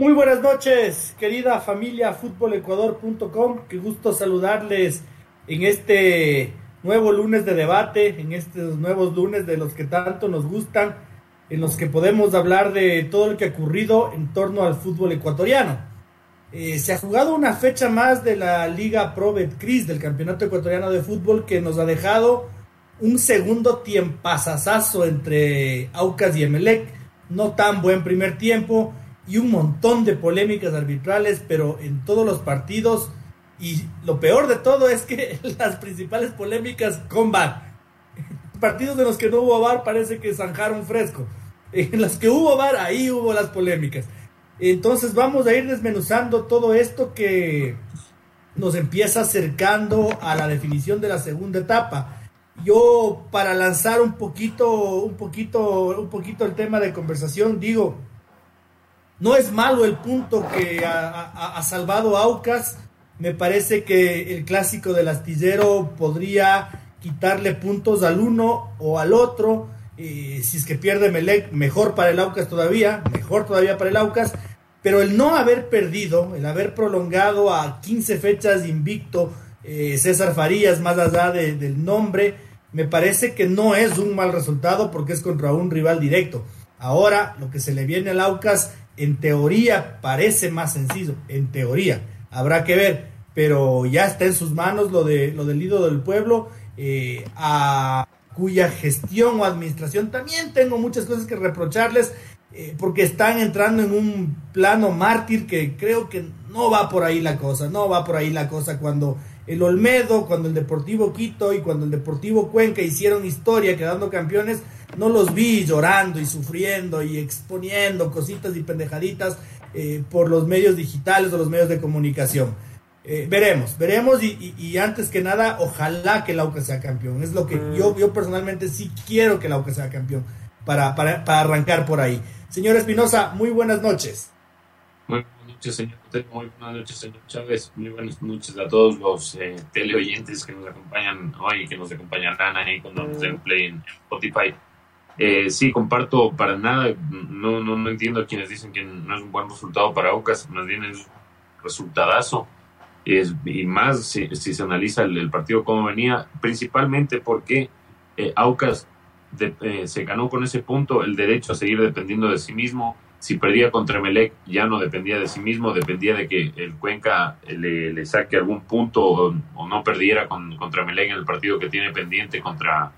Muy buenas noches, querida familia futbolecuador.com. Qué gusto saludarles en este nuevo lunes de debate, en estos nuevos lunes de los que tanto nos gustan, en los que podemos hablar de todo lo que ha ocurrido en torno al fútbol ecuatoriano. Eh, se ha jugado una fecha más de la Liga Pro Betcris, del Campeonato Ecuatoriano de Fútbol, que nos ha dejado un segundo tiempazazazo entre Aucas y Emelec. No tan buen primer tiempo y un montón de polémicas arbitrales, pero en todos los partidos. Y lo peor de todo es que las principales polémicas con VAR. Partidos en los que no hubo VAR parece que zanjaron fresco. En los que hubo VAR, ahí hubo las polémicas. Entonces vamos a ir desmenuzando todo esto que nos empieza acercando a la definición de la segunda etapa. Yo para lanzar un poquito, un poquito, un poquito el tema de conversación, digo, no es malo el punto que ha, salvado Aucas. Me parece que el clásico del astillero podría quitarle puntos al uno o al otro. si es que pierde Melec, mejor para el Aucas todavía, mejor todavía para el Aucas. Pero el no haber perdido, el haber prolongado a 15 fechas invicto eh, César Farías, más allá del nombre, me parece que no es un mal resultado porque es contra un rival directo. Ahora lo que se le viene al Aucas en teoría parece más sencillo, en teoría, habrá que ver, pero ya está en sus manos lo, de, lo del ídolo del pueblo, eh, a cuya gestión o administración también tengo muchas cosas que reprocharles, eh, porque están entrando en un plano mártir que creo que no va por ahí la cosa, no va por ahí la cosa cuando el Olmedo, cuando el Deportivo Quito y cuando el Deportivo Cuenca hicieron historia quedando campeones, no los vi llorando y sufriendo y exponiendo cositas y pendejaditas eh, por los medios digitales o los medios de comunicación. Eh, veremos, veremos y, antes que nada, ojalá que el Aucas sea campeón. Es lo que mm. yo, yo personalmente sí quiero que el Aucas sea campeón para, para, para arrancar por ahí. Señor Espinosa, muy buenas noches. Muy noches, señor. Muy buenas noches, señor Chávez. Muy buenas noches a todos los eh, teleoyentes que nos acompañan hoy y que nos acompañarán ahí cuando nos den play en Spotify. Eh, sí, comparto para nada. No, no, no entiendo a quienes dicen que no es un buen resultado para Aucas. Más bien es un resultadazo. Es, y más si, se analiza el, partido como venía, principalmente porque eh, Aucas eh, se ganó con ese punto el derecho a seguir dependiendo de sí mismo. Si perdía contra Melec, ya no dependía de sí mismo, dependía de que el Cuenca le, le saque algún punto o, no perdiera con, contra Melec en el partido que tiene pendiente contra,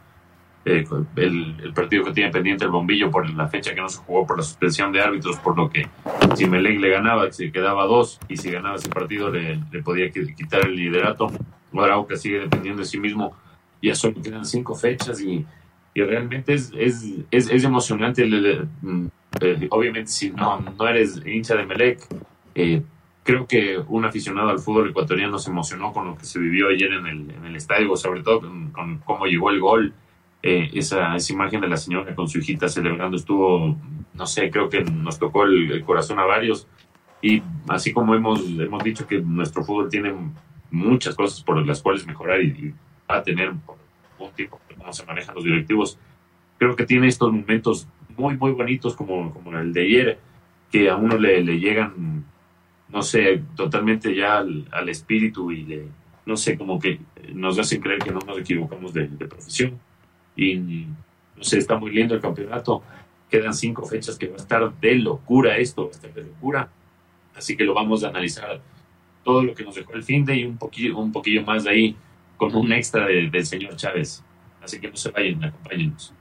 eh, el, partido que tiene pendiente el bombillo por la fecha que no se jugó por la suspensión de árbitros, por lo que si Melec le ganaba, se quedaba dos, y si ganaba ese partido le, podía quitar el liderato. Que sigue dependiendo de sí mismo, ya solo quedan cinco fechas y, y realmente es, es, es, emocionante. Mm, eh, obviamente, si no, no eres hincha de Melec, eh, creo que un aficionado al fútbol ecuatoriano se emocionó con lo que se vivió ayer en el, en el estadio, sobre todo con, con cómo llegó el gol eh, esa, esa, imagen de la señora con su hijita celebrando estuvo, no sé, creo que nos tocó el, corazón a varios. Y así como hemos, hemos dicho que nuestro fútbol tiene muchas cosas por las cuales mejorar y, va a tener un tiempo cómo se manejan los directivos, creo que tiene estos momentos muy, muy bonitos como, como el de ayer, que a uno le, le llegan, no sé, totalmente ya al, espíritu y le, no sé, como que nos hacen creer que no nos equivocamos de profesión y no sé, está muy lindo el campeonato. Quedan cinco fechas que va a estar de locura esto, va a estar de locura. Así que lo vamos a analizar todo lo que nos dejó el fin de y un poquillo, un poquillo más de ahí con un extra del señor Chávez. Así que no se vayan, acompáñenos.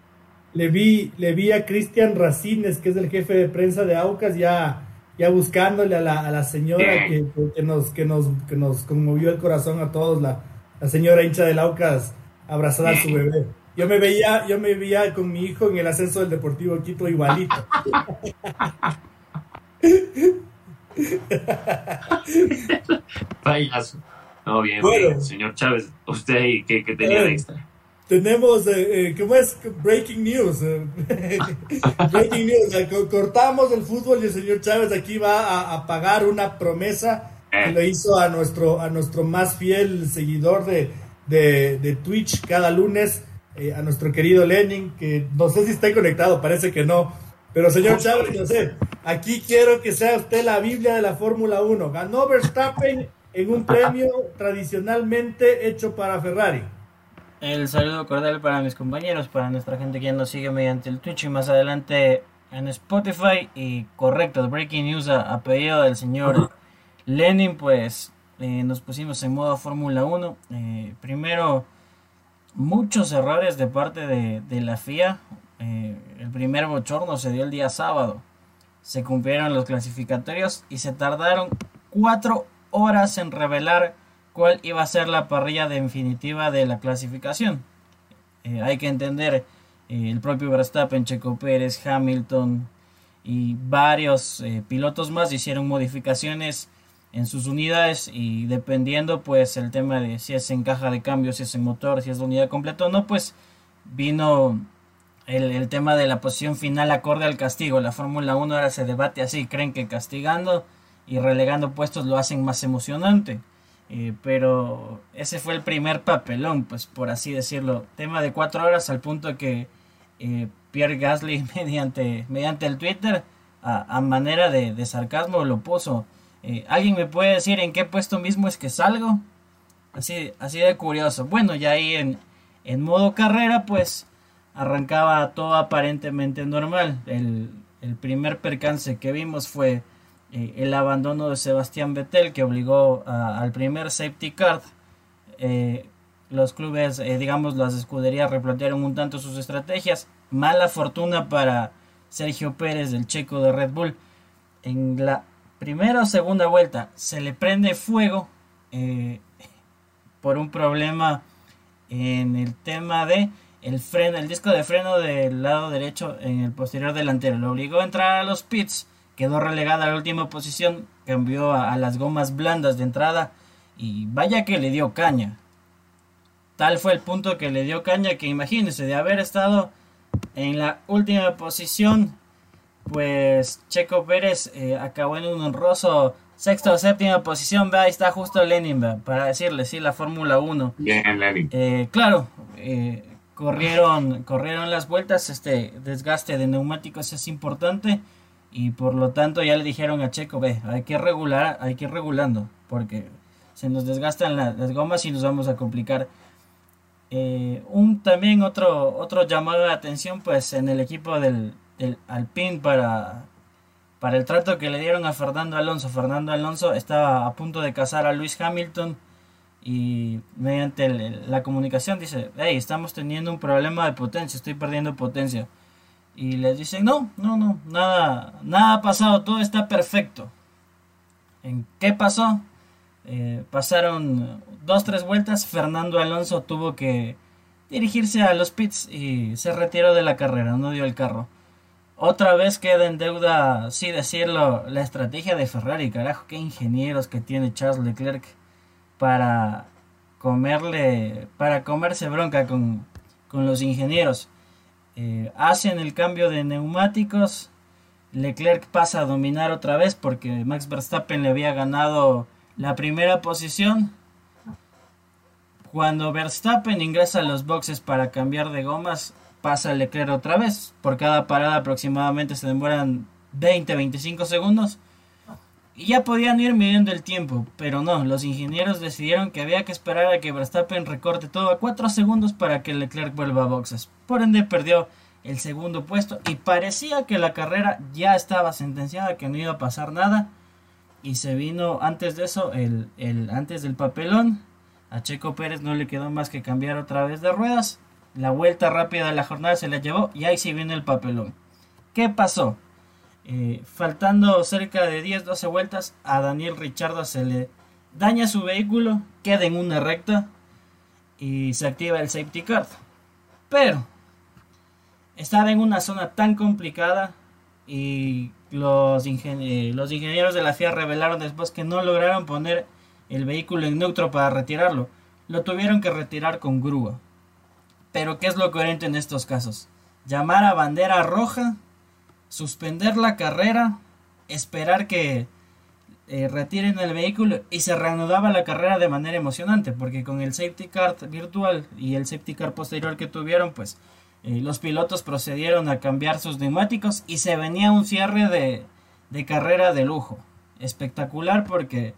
Le vi, le vi a Cristian Racines, que es el jefe de prensa de Aucas, ya, ya buscándole a la, a la señora que, que, nos, que, nos, que nos conmovió el corazón a todos, la, la señora hincha del Aucas abrazada a su bebé. Yo me veía, yo me veía con mi hijo en el ascenso del Deportivo Quito igualito. Payaso. No, bien, bien. Señor Chávez, ¿usted qué, qué tenía de extra? Tenemos, eh, eh, ¿cómo es? Breaking news. Eh. Breaking news. Cortamos el fútbol y el señor Chávez aquí va a, pagar una promesa que lo hizo a nuestro, a nuestro más fiel seguidor de, de, de Twitch cada lunes eh, a nuestro querido Lenin, que no sé si está conectado, parece que no. Pero señor Chávez, no sé, aquí quiero que sea usted la Biblia de la Fórmula 1. Ganó Verstappen en un premio tradicionalmente hecho para Ferrari. El saludo cordial para mis compañeros, para nuestra gente que ya nos sigue mediante el Twitch y más adelante en Spotify. Y correcto, Breaking News a, pedido del señor Lenin, pues eh, nos pusimos en modo Fórmula 1. Eh, primero, muchos errores de parte de, la FIA. Eh, el primer bochorno se dio el día sábado. Se cumplieron los clasificatorios y se tardaron cuatro horas en revelar cuál iba a ser la parrilla definitiva de la clasificación. Eh, hay que entender, eh, el propio Verstappen, Checo Pérez, Hamilton y varios eh, pilotos más hicieron modificaciones en sus unidades y dependiendo pues el tema de si es en caja de cambio, si es en motor, si es la unidad completa o no, pues vino el, el tema de la posición final acorde al castigo. La Fórmula 1 ahora se debate así, creen que castigando y relegando puestos lo hacen más emocionante. Eh, pero ese fue el primer papelón, pues por así decirlo. Tema de cuatro horas al punto que eh, Pierre Gasly mediante, mediante el Twitter a, manera de, sarcasmo lo puso. Eh, ¿Alguien me puede decir en qué puesto mismo es que salgo? Así, así de curioso. Bueno, ya ahí en, en modo carrera pues arrancaba todo aparentemente normal. El, el primer percance que vimos fue eh, el abandono de Sebastián Vettel que obligó al primer safety card. Eh, los clubes, eh, digamos, las escuderías replantearon un tanto sus estrategias. Mala fortuna para Sergio Pérez, el checo de Red Bull. En la primera o segunda vuelta se le prende fuego por un problema en el tema de el freno, el disco de freno del lado derecho en el posterior delantero. Lo obligó a entrar a los pits quedó relegada a la última posición, cambió a, las gomas blandas de entrada y vaya que le dio caña. Tal fue el punto que le dio caña que imagínense de haber estado en la última posición, pues Checo Pérez eh, acabó en un honroso sexta o séptima posición. Ve, ahí está justo Lenin, para decirle, sí, la Fórmula 1. Bien, Lenin. Eh, claro, eh, corrieron, corrieron las vueltas, este desgaste de neumáticos es importante y por lo tanto ya le dijeron a Checo, ve, hay que regular, hay que ir regulando, porque se nos desgastan las gomas y nos vamos a complicar. Eh, un también otro otro llamado de atención pues en el equipo del, Alpine para para el trato que le dieron a Fernando Alonso. Fernando Alonso estaba a punto de casar a Luis Hamilton y mediante la comunicación dice, hey, estamos teniendo un problema de potencia, estoy perdiendo potencia. Y les dicen, no, no, no, nada, nada ha pasado, todo está perfecto. ¿En qué pasó? Eh, pasaron dos, tres vueltas, Fernando Alonso tuvo que dirigirse a los pits y se retiró de la carrera, no dio el carro. Otra vez queda en deuda, sí decirlo, la estrategia de Ferrari, carajo, qué ingenieros que tiene Charles Leclerc para comerle, para comerse bronca con, con los ingenieros. Eh, hacen el cambio de neumáticos. Leclerc pasa a dominar otra vez porque Max Verstappen le había ganado la primera posición. Cuando Verstappen ingresa a los boxes para cambiar de gomas, pasa Leclerc otra vez. Por cada parada aproximadamente se demoran 20-25 segundos. Y ya podían ir midiendo el tiempo, pero no, los ingenieros decidieron que había que esperar a que Verstappen recorte todo a 4 segundos para que Leclerc vuelva a boxes. Por ende perdió el segundo puesto y parecía que la carrera ya estaba sentenciada, que no iba a pasar nada. Y se vino antes de eso, el, el, antes del papelón, a Checo Pérez no le quedó más que cambiar otra vez de ruedas. La vuelta rápida de la jornada se la llevó y ahí sí viene el papelón. ¿Qué pasó? Eh, faltando cerca de 10-12 vueltas, a Daniel Richardo se le daña su vehículo, queda en una recta y se activa el safety card. Pero estaba en una zona tan complicada y los, eh, los ingenieros de la FIA revelaron después que no lograron poner el vehículo en neutro para retirarlo. Lo tuvieron que retirar con grúa. Pero ¿qué es lo coherente en estos casos? Llamar a bandera roja suspender la carrera, esperar que eh, retiren el vehículo y se reanudaba la carrera de manera emocionante porque con el safety car virtual y el safety car posterior que tuvieron pues los pilotos procedieron a cambiar sus neumáticos y se venía un cierre de, de carrera de lujo. Espectacular porque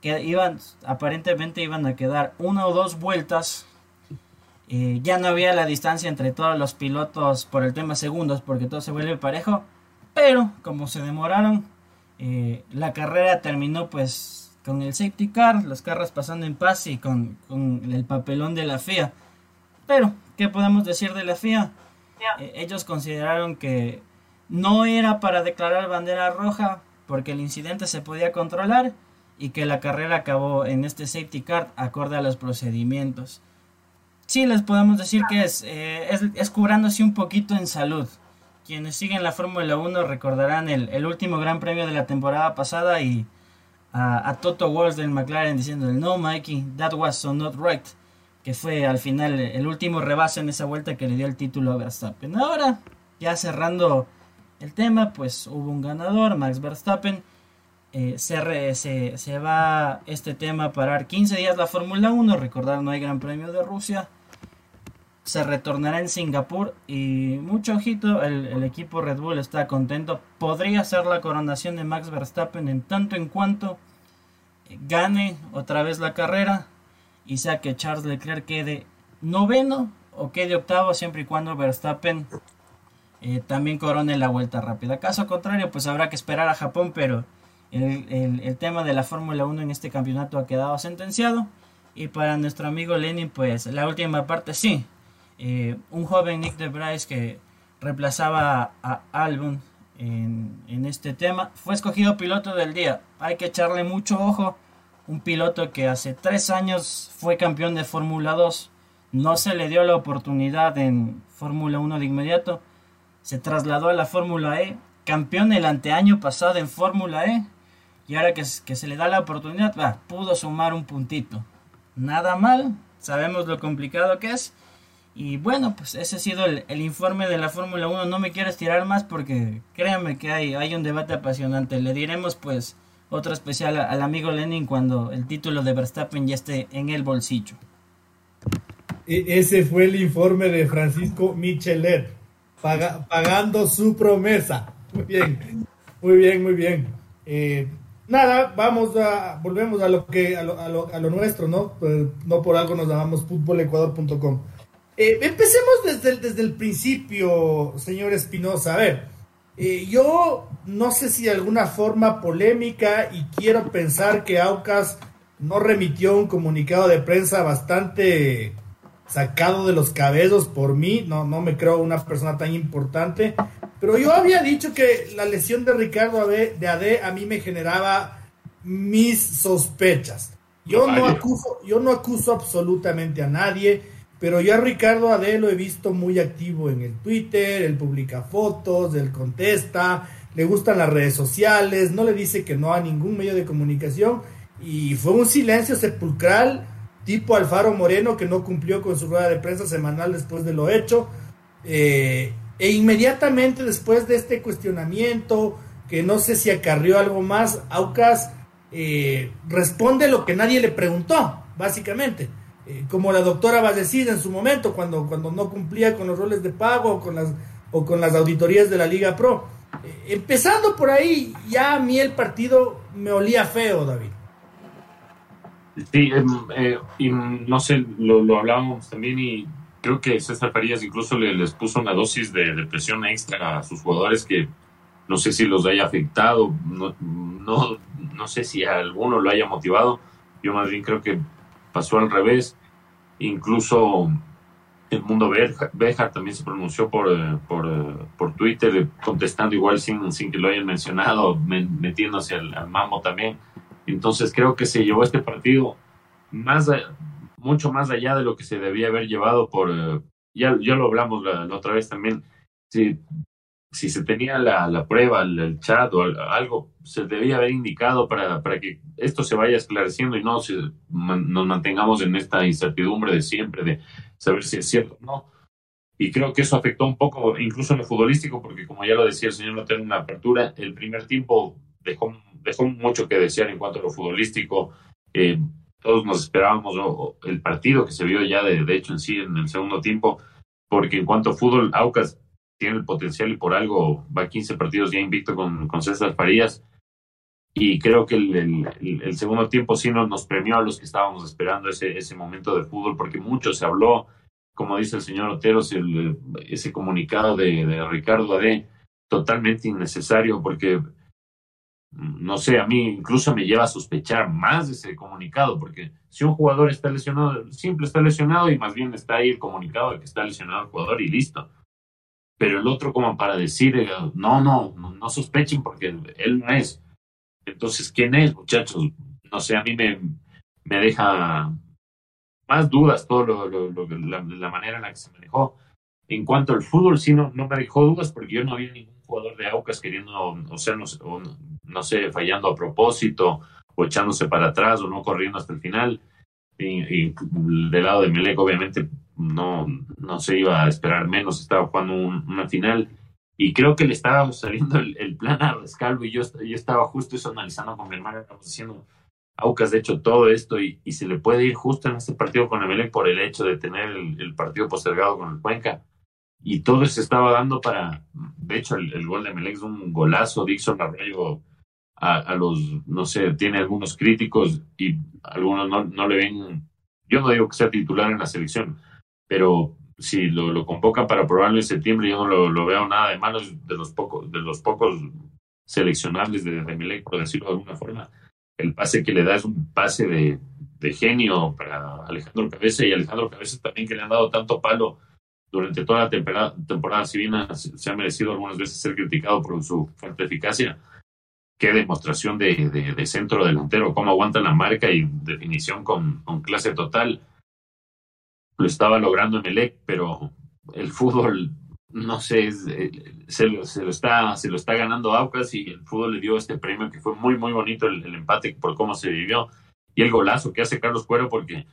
que iban, aparentemente iban a quedar una o dos vueltas. Ya no había la distancia entre todos los pilotos por el tema segundos porque todo se vuelve parejo. Pero como se demoraron, eh, la carrera terminó pues con el safety car, los carros pasando en paz y con, con el papelón de la FIA. Pero, ¿qué podemos decir de la FIA? Eh, ellos consideraron que no era para declarar bandera roja porque el incidente se podía controlar y que la carrera acabó en este safety car acorde a los procedimientos. Sí, les podemos decir que es, eh, es, cubrándose un poquito en salud. Quienes siguen la Fórmula 1 recordarán el, último gran premio de la temporada pasada y a, Toto Wolff del McLaren diciendo no Mikey, that was so not right que fue al final el último rebase en esa vuelta que le dio el título a Verstappen. Ahora, ya cerrando el tema, pues hubo un ganador, Max Verstappen. Eh, se, se, va este tema a parar 15 días la Fórmula 1, recordar no hay Gran Premio de Rusia. Se retornará en Singapur y mucho ojito, el equipo Red Bull está contento. Podría ser la coronación de Max Verstappen en tanto en cuanto gane otra vez la carrera y sea que Charles Leclerc quede noveno o quede octavo siempre y cuando Verstappen eh, también corone la vuelta rápida. Caso contrario, pues habrá que esperar a Japón, pero el, tema de la Fórmula 1 en este campeonato ha quedado sentenciado. Y para nuestro amigo Lenin, pues la última parte sí. Eh, un joven Nick de Bryce que reemplazaba a Albon en, en este tema fue escogido piloto del día. Hay que echarle mucho ojo un piloto que hace tres años fue campeón de Fórmula 2, no se le dio la oportunidad en Fórmula 1 de inmediato, se trasladó a la Fórmula E, campeón el anteaño pasado en Fórmula E, y ahora que, se le da la oportunidad, pudo sumar un puntito. Nada mal, sabemos lo complicado que es. Y bueno, pues ese ha sido el, informe de la Fórmula 1. No me quiero estirar más porque créanme que hay un debate apasionante. Le diremos pues otro especial al amigo Lenin cuando el título de Verstappen ya esté en el bolsillo. E, ese fue el informe de Francisco Michelet, pagando su promesa. Muy bien, muy bien, muy bien. Eh, nada, vamos a, volvemos a lo que, a lo, a lo, nuestro, ¿no? Pues, no por algo nos llamamos fútbolecuador.com. Eh, empecemos desde el, desde el principio, señor Espinosa. A ver, eh, yo no sé si de alguna forma polémica y quiero pensar que Aucas no remitió un comunicado de prensa bastante sacado de los cabezos por mí, no, no me creo una persona tan importante, pero yo había dicho que la lesión de Ricardo de AD a mí me generaba mis sospechas. Yo no acuso, yo no acuso absolutamente a nadie pero yo a Ricardo Ade lo he visto muy activo en el Twitter, él publica fotos, él contesta, le gustan las redes sociales, no le dice que no a ningún medio de comunicación y fue un silencio sepulcral tipo Alfaro Moreno que no cumplió con su rueda de prensa semanal después de lo hecho. Eh, e inmediatamente después de este cuestionamiento, que no sé si acarrió algo más, Aucas eh, responde lo que nadie le preguntó, básicamente. Eh, como la doctora va a decir en su momento, cuando, cuando no cumplía con los roles de pago o con las, o con las auditorías de la Liga Pro. Eh, empezando por ahí, ya a mí el partido me olía feo, David. Sí, em, eh, y no sé, lo, lo hablábamos también y creo que César Farías incluso le, les puso una dosis de, de, presión extra a sus jugadores que no sé si los haya afectado, no, no, no sé si a alguno lo haya motivado. Yo más bien creo que pasó al revés. Incluso el mundo Bejar también se pronunció por, eh, por, eh, por, Twitter, contestando igual sin, sin que lo hayan mencionado, metiéndose al, mambo también. Entonces creo que se llevó este partido más mucho más allá de lo que se debía haber llevado por... Eh, ya, ya lo hablamos la, otra vez también. Si si se tenía la, la prueba, el, chat o algo, se debía haber indicado para, para que esto se vaya esclareciendo y no se, nos mantengamos en esta incertidumbre de siempre, de saber si es cierto o no. Y creo que eso afectó un poco, incluso en lo futbolístico, porque como ya lo decía el señor no en una apertura, el primer tiempo dejó, dejó mucho que desear en cuanto a lo futbolístico. Eh, todos nos esperábamos el partido que se vio ya de, de hecho en sí en el segundo tiempo, porque en cuanto a fútbol, Aucas tiene el potencial y por algo va a 15 partidos ya invicto con, con César Farías. Y creo que el, el, segundo tiempo sí nos, nos, premió a los que estábamos esperando ese, ese momento de fútbol, porque mucho se habló, como dice el señor Oteros, el, ese comunicado de, de Ricardo Ade, totalmente innecesario, porque no sé, a mí incluso me lleva a sospechar más de ese comunicado, porque si un jugador está lesionado, simple está lesionado y más bien está ahí el comunicado de que está lesionado el jugador y listo. Pero el otro como para decir, eh, no, no, no sospechen porque él no es. Entonces, ¿quién es, muchachos? No sé, a mí me, me deja más dudas todo lo, la, manera en la que se manejó. En cuanto al fútbol, sí, no, no me dejó dudas porque yo no había ningún jugador de Aucas queriendo, o sea, no, no sé, fallando a propósito o echándose para atrás o no corriendo hasta el final. Y, del lado de Melec, obviamente, no, no se iba a esperar menos, estaba jugando una final. Y creo que le estaba saliendo el, plan a Rescalvo y yo, yo estaba justo eso analizando con mi hermana, estamos diciendo, Aucas de hecho todo esto y, y, se le puede ir justo en este partido con Melec por el hecho de tener el, partido postergado con el Cuenca. Y todo se estaba dando para, de hecho, el, gol de Melec es un golazo, Dixon Arroyo a, los, no sé, tiene algunos críticos y algunos no, no, le ven, yo no digo que sea titular en la selección, pero si lo, lo convocan para probarlo en septiembre, yo no lo, veo nada de malo, de los pocos, de los pocos seleccionables de, de por decirlo de alguna forma. El pase que le da es un pase de, de genio para Alejandro Cabeza y Alejandro Cabeza también que le han dado tanto palo durante toda la temporada, temporada si bien se ha merecido algunas veces ser criticado por su falta de eficacia, qué demostración de, de, centro delantero, cómo aguanta la marca y definición con, con clase total. Lo estaba logrando Emelec, pero el fútbol, no sé, eh, se, lo, se, lo, está, se lo está ganando Aucas y el fútbol le dio este premio que fue muy, muy bonito el, el empate por cómo se vivió y el golazo que hace Carlos Cuero porque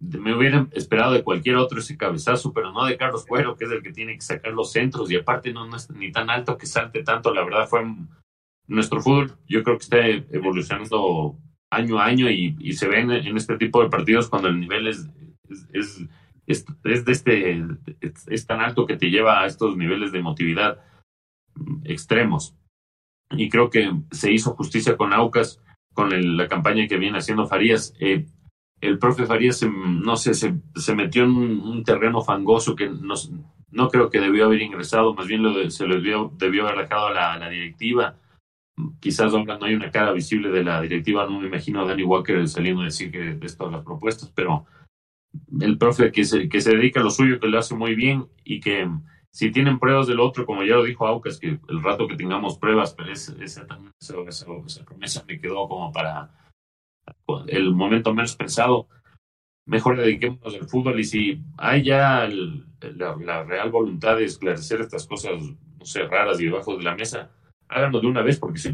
me hubieran esperado de cualquier otro ese cabezazo, pero no de Carlos Cuero, que es el que tiene que sacar los centros y aparte no, no es ni tan alto que salte tanto, la verdad fue nuestro fútbol. Yo creo que está evolucionando año a año y, y se ven en este tipo de partidos cuando el nivel es, es, es, es de este, es, tan alto que te lleva a estos niveles de emotividad extremos. Y creo que se hizo justicia con Aucas, con la campaña que viene haciendo Farías. Eh, el profe Farías, no sé, se, se metió en un, terreno fangoso que nos, no creo que debió haber ingresado, más bien lo se lo debió, debió haber dejado a la, la directiva quizás no hay una cara visible de la directiva, no me imagino a Danny Walker saliendo a decir que de todas las propuestas, pero el profe que se, que se dedica a lo suyo, que lo hace muy bien y que si tienen pruebas del otro, como ya lo dijo Aucas, que el rato que tengamos pruebas, pero esa, esa, esa, promesa me quedó como para el momento menos pensado. Mejor dediquémonos al fútbol y si hay ya la, la real voluntad de esclarecer estas cosas, no sé, raras y debajo de la mesa, háganlo de una vez, porque si,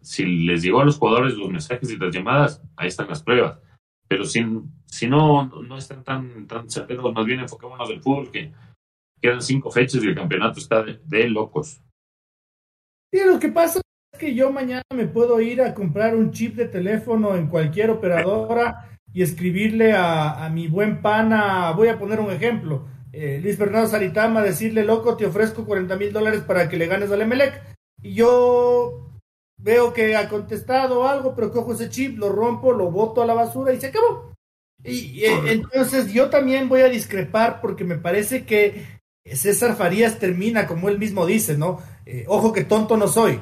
si les llegó a los jugadores los mensajes y las llamadas, ahí están las pruebas. Pero si, si no, no están tan, tan certeros, más bien enfocémonos del fútbol, que quedan cinco fechas y el campeonato está de, locos. Sí, lo que pasa es que yo mañana me puedo ir a comprar un chip de teléfono en cualquier operadora y escribirle a, a mi buen pana, voy a poner un ejemplo, eh, Luis Fernando Saritama, decirle, loco, te ofrezco 40 mil dólares para que le ganes al Emelec y yo veo que ha contestado algo, pero cojo ese chip, lo rompo, lo boto a la basura y se acabó. Y, entonces yo también voy a discrepar porque me parece que César Farías termina como él mismo dice, ¿no? Eh, ojo que tonto no soy.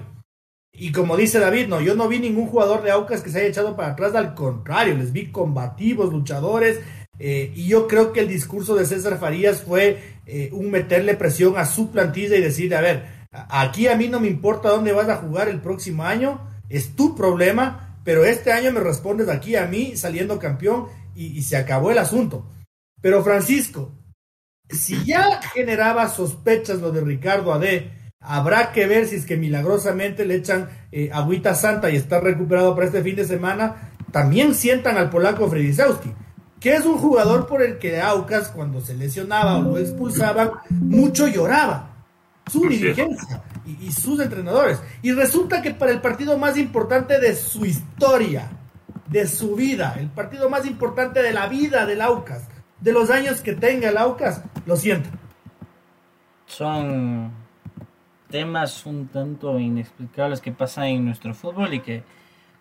Y como dice David, no, yo no vi ningún jugador de Aucas que se haya echado para atrás, al contrario, les vi combativos, luchadores, eh, y yo creo que el discurso de César Farías fue eh, un meterle presión a su plantilla y decirle, a ver, Aquí a mí no me importa dónde vas a jugar el próximo año, es tu problema, pero este año me respondes aquí a mí saliendo campeón y, se acabó el asunto. Pero Francisco, si ya generaba sospechas lo de Ricardo Ade, habrá que ver si es que milagrosamente le echan eh, agüita santa y está recuperado para este fin de semana. También sientan al polaco Fredisowski, que es un jugador por el que Aucas, cuando se lesionaba o lo expulsaban, mucho lloraba su dirigencia y, sus entrenadores. Y resulta que para el partido más importante de su historia, de su vida, el partido más importante de la vida del Aucas, de los años que tenga el Aucas, lo siento. son temas un tanto inexplicables que pasan en nuestro fútbol y que,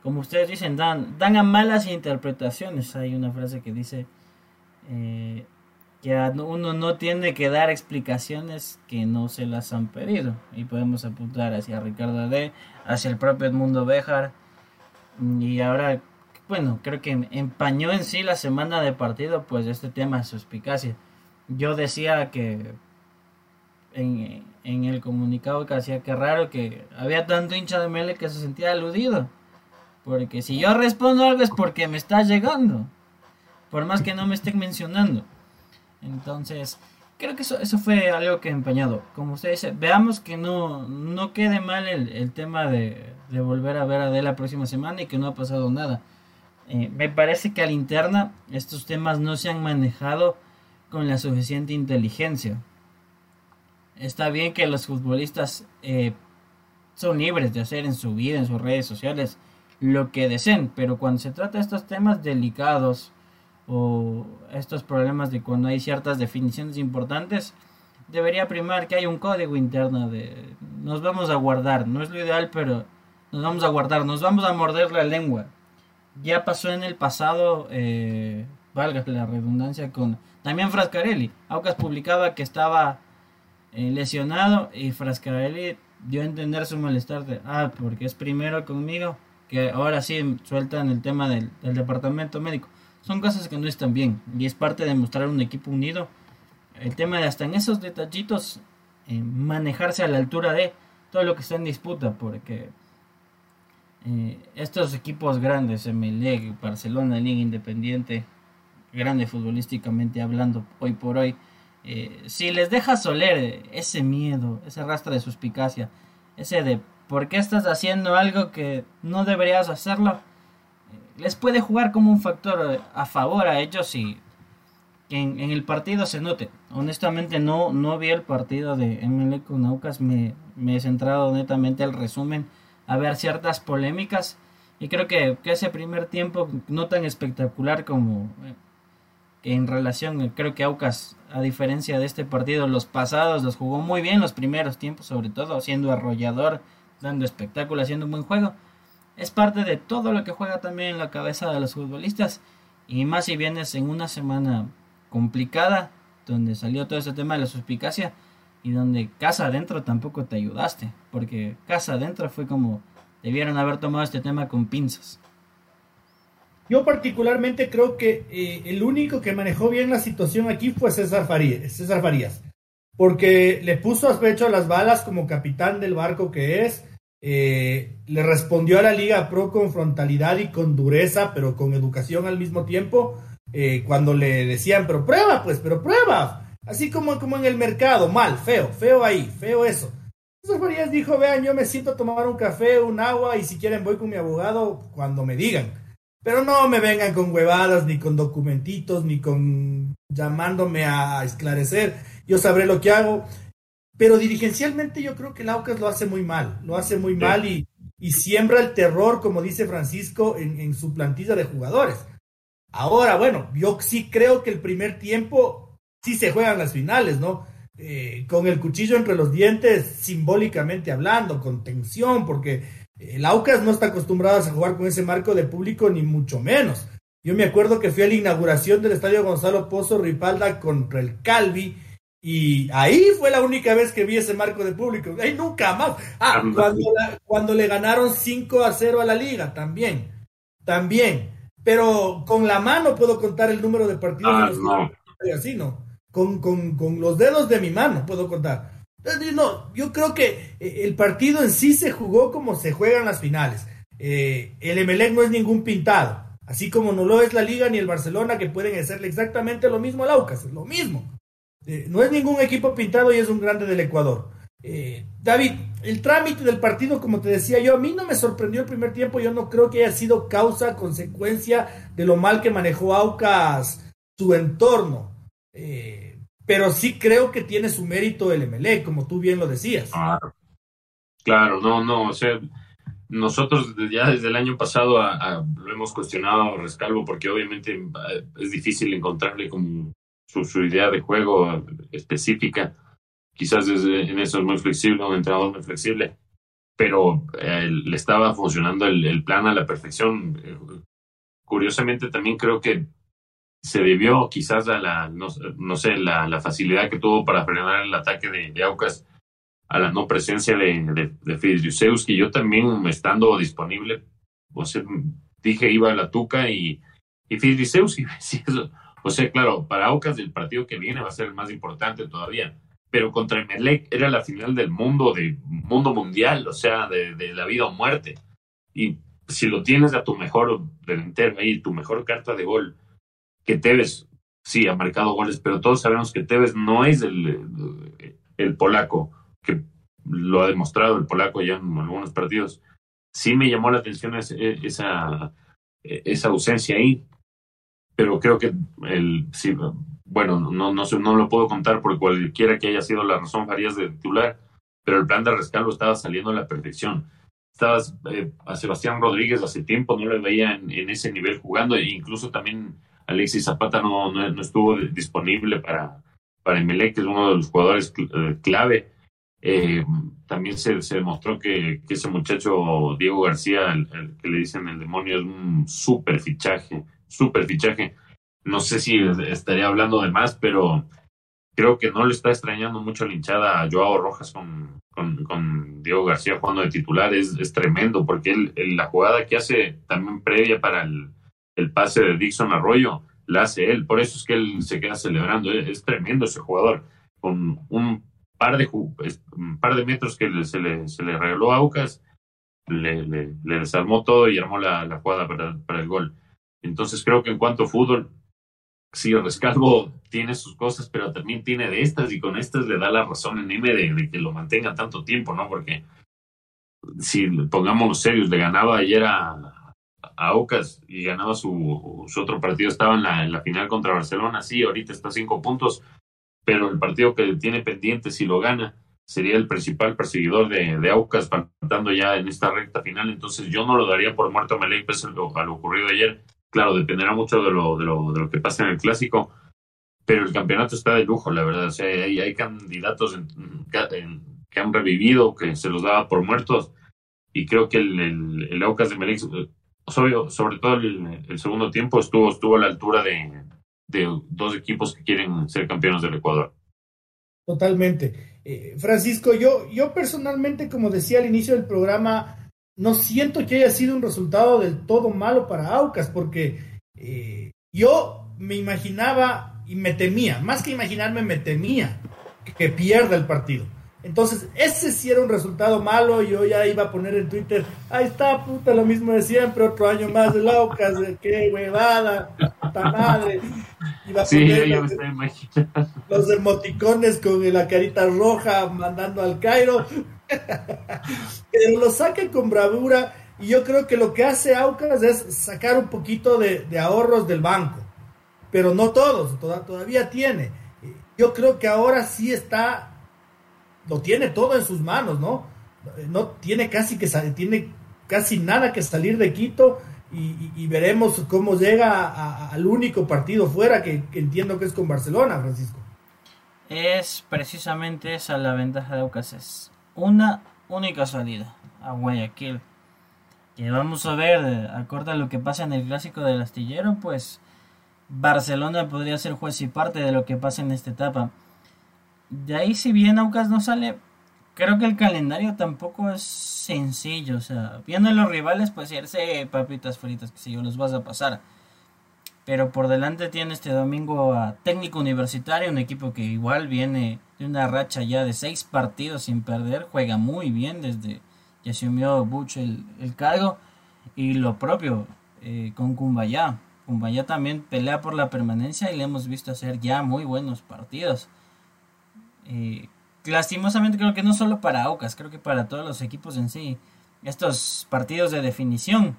como ustedes dicen, dan, dan a malas interpretaciones. Hay una frase que dice eh, que uno no tiene que dar explicaciones que no se las han pedido. Y podemos apuntar hacia Ricardo D, hacia el propio Edmundo Bejar. Y ahora, bueno, creo que empañó en sí la semana de partido, pues este tema de suspicacia. Yo decía que en, en el comunicado que hacía que raro que había tanto hincha de Mele que se sentía aludido. Porque si yo respondo algo es porque me está llegando. Por más que no me estén mencionando. Entonces, creo que eso, eso fue algo que empeñado. Como usted dice, veamos que no, no quede mal el, el tema de, de, volver a ver a De la próxima semana y que no ha pasado nada. Eh, me parece que al interna estos temas no se han manejado con la suficiente inteligencia está bien que los futbolistas eh, son libres de hacer en su vida, en sus redes sociales, lo que deseen, pero cuando se trata de estos temas delicados o estos problemas de cuando hay ciertas definiciones importantes, debería primar que hay un código interno de nos vamos a guardar, no es lo ideal, pero nos vamos a guardar, nos vamos a morder la lengua. Ya pasó en el pasado, eh, valga la redundancia, con también Frascarelli. Aucas publicaba que estaba eh, lesionado y Frascarelli dio a entender su malestar de, ah, porque es primero conmigo, que ahora sí sueltan el tema del, departamento médico. Son cosas que no están bien y es parte de mostrar un equipo unido. El tema de hasta en esos detallitos, eh, manejarse a la altura de todo lo que está en disputa, porque eh, estos equipos grandes, MLE, Barcelona, Liga Independiente, grande futbolísticamente hablando hoy por hoy, eh, si les dejas oler ese miedo, ese rastro de suspicacia, ese de por qué estás haciendo algo que no deberías hacerlo, les puede jugar como un factor a favor a ellos y en, en, el partido se note. Honestamente no, no vi el partido de ML con Aucas, me, me, he centrado netamente al resumen, a ver ciertas polémicas y creo que, que ese primer tiempo no tan espectacular como eh, en relación, creo que Aucas, a diferencia de este partido, los pasados los jugó muy bien los primeros tiempos, sobre todo siendo arrollador, dando espectáculo, haciendo un buen juego. Es parte de todo lo que juega también en la cabeza de los futbolistas. Y más si vienes en una semana complicada, donde salió todo ese tema de la suspicacia, y donde casa adentro tampoco te ayudaste, porque casa adentro fue como debieron haber tomado este tema con pinzas. Yo particularmente creo que eh, el único que manejó bien la situación aquí fue César Farías, César Farías porque le puso a pecho las balas como capitán del barco que es, eh, le respondió a la Liga Pro con frontalidad y con dureza, pero con educación al mismo tiempo, eh, cuando le decían, pero prueba, pues, pero prueba, así como, en el mercado, mal, feo, feo ahí, feo eso. César Farías dijo, vean, yo me siento a tomar un café, un agua y si quieren voy con mi abogado cuando me digan. Pero no me vengan con huevadas, ni con documentitos, ni con llamándome a esclarecer. Yo sabré lo que hago. Pero dirigencialmente yo creo que el Aucas lo hace muy mal. Lo hace muy mal y, y, siembra el terror, como dice Francisco, en, en, su plantilla de jugadores. Ahora, bueno, yo sí creo que el primer tiempo sí se juegan las finales, ¿no? Eh, con el cuchillo entre los dientes, simbólicamente hablando, con tensión, porque el Aucas no está acostumbrado a jugar con ese marco de público, ni mucho menos. Yo me acuerdo que fui a la inauguración del estadio Gonzalo Pozo Ripalda contra el Calvi. Y ahí fue la única vez que vi ese marco de público. Ahí nunca más. Ah, cuando, cuando le ganaron 5 a 0 a la liga, también. También. Pero con la mano puedo contar el número de partidos. Ah, no. Así, ¿no? Con, con, con los dedos de mi mano puedo contar. No, yo creo que eh, el partido en sí se jugó como se juegan las finales. Eh, el Emelec no es ningún pintado, así como no lo es la Liga ni el Barcelona, que pueden hacerle exactamente lo mismo al Aucas, lo mismo. Eh, no es ningún equipo pintado y es un grande del Ecuador. David, el trámite del partido, como te decía yo, a mí no me sorprendió el primer tiempo, yo no creo que haya sido causa, consecuencia de lo mal que manejó Aucas su entorno. Eh, pero sí creo que tiene su mérito el MLE, como tú bien lo decías. Claro, claro no, no, o sea, nosotros ya desde el año pasado lo hemos cuestionado a Rescalvo porque obviamente eh, es difícil encontrarle como su, idea de juego específica quizás en eso es muy flexible, un entrenador muy flexible, pero eh, le estaba funcionando el, plan a la perfección. Curiosamente también creo que se debió quizás a la, no, sé, la, facilidad que tuvo para frenar el ataque de, de Aucas a la no presencia de, de, de que yo también estando disponible, o sea, dije iba a la Tuca y, y o sea, claro, para Aucas el partido que viene va a ser el más importante todavía, pero contra Emelec era la final del mundo, del mundo mundial, o sea, de, de la vida o muerte. Y si lo tienes a tu mejor delantero ahí, tu mejor carta de gol, que Tevez sí ha marcado goles, pero todos sabemos que Tevez no es el, el polaco que lo ha demostrado el polaco ya en algunos partidos. Sí me llamó la atención esa, esa ausencia ahí, pero creo que el, sí, bueno, no, no, no lo puedo contar por cualquiera que haya sido la razón Farías de titular, pero el plan de rescalvo estaba saliendo a la perfección. Estabas eh, a Sebastián Rodríguez hace tiempo, no lo veía en, ese nivel jugando, e incluso también Alexis Zapata no, no, estuvo disponible para, para Emelec, que es uno de los jugadores eh, clave eh, también se, se demostró que, que, ese muchacho Diego García, el, que le dicen el demonio, es un súper fichaje, súper fichaje. No sé si estaría hablando de más, pero creo que no le está extrañando mucho la hinchada a Joao Rojas con, con, Diego García jugando de titular. Es, es tremendo, porque él, la jugada que hace también previa para el, el pase de Dixon Arroyo, la hace él. Por eso es que él se queda celebrando. Es, tremendo ese jugador. Con un par de, un par de metros que se, le, se le regaló a Aucas, le, le, desarmó todo y armó la, la jugada para, para, el gol. Entonces creo que en cuanto a fútbol, sí, Rescalvo tiene sus cosas, pero también tiene de estas y con estas le da la razón en M de, que lo mantenga tanto tiempo, ¿no? Porque si pongámonos serios, le ganaba ayer a, a y ganaba su, su otro partido, estaba en la, la final contra Barcelona, sí, ahorita está a cinco puntos, pero el partido que tiene pendiente, si lo gana, sería el principal perseguidor de, de Aucas, faltando ya en esta recta final. Entonces yo no lo daría por muerto a Melec pese a lo, ocurrido ayer. Claro, dependerá mucho de lo, de, lo, de lo que pase en el clásico, pero el campeonato está de lujo, la verdad. O sea, hay, candidatos que han revivido, que se los daba por muertos, y creo que el, el, Aucas de Melec, sobre, sobre todo el, el, segundo tiempo, estuvo, estuvo a la altura de, de dos equipos que quieren ser campeones del Ecuador. Totalmente. Eh, Francisco, yo, yo personalmente, como decía al inicio del programa, no siento que haya sido un resultado del todo malo para Aucas, porque eh, yo me imaginaba y me temía, más que imaginarme, me temía que pierda el partido entonces, ese sí era un resultado malo. Yo ya iba a poner en Twitter, ahí está, puta, lo mismo de siempre, otro año más de Laucas, qué huevada, puta madre. Iba a sí, los, los, emoticones con la carita roja mandando al Cairo. Pero lo saque con bravura. Y yo creo que lo que hace Aucas es sacar un poquito de, ahorros del banco. Pero no todos, todavía tiene. Yo creo que ahora sí está lo tiene todo en sus manos, ¿no? No tiene casi que tiene casi nada que salir de Quito y, veremos cómo llega al único partido fuera que, entiendo que es con Barcelona, Francisco. Es precisamente esa la ventaja de Aucas, es una única salida a Guayaquil. Que vamos a ver, acorde a lo que pasa en el clásico del astillero, pues Barcelona podría ser juez y parte de lo que pasa en esta etapa. De ahí, si bien Aucas no sale, creo que el calendario tampoco es sencillo. O sea, viendo los rivales, pues irse papitas fritas, que si yo los vas a pasar. Pero por delante tiene este domingo a Técnico Universitario, un equipo que igual viene de una racha ya de seis partidos sin perder, juega muy bien desde que asumió Buch el, cargo. Y lo propio eh, con Cumbayá. Cumbayá también pelea por la permanencia y le hemos visto hacer ya muy buenos partidos. Eh, lastimosamente creo que no solo para Aucas, creo que para todos los equipos en sí, estos partidos de definición,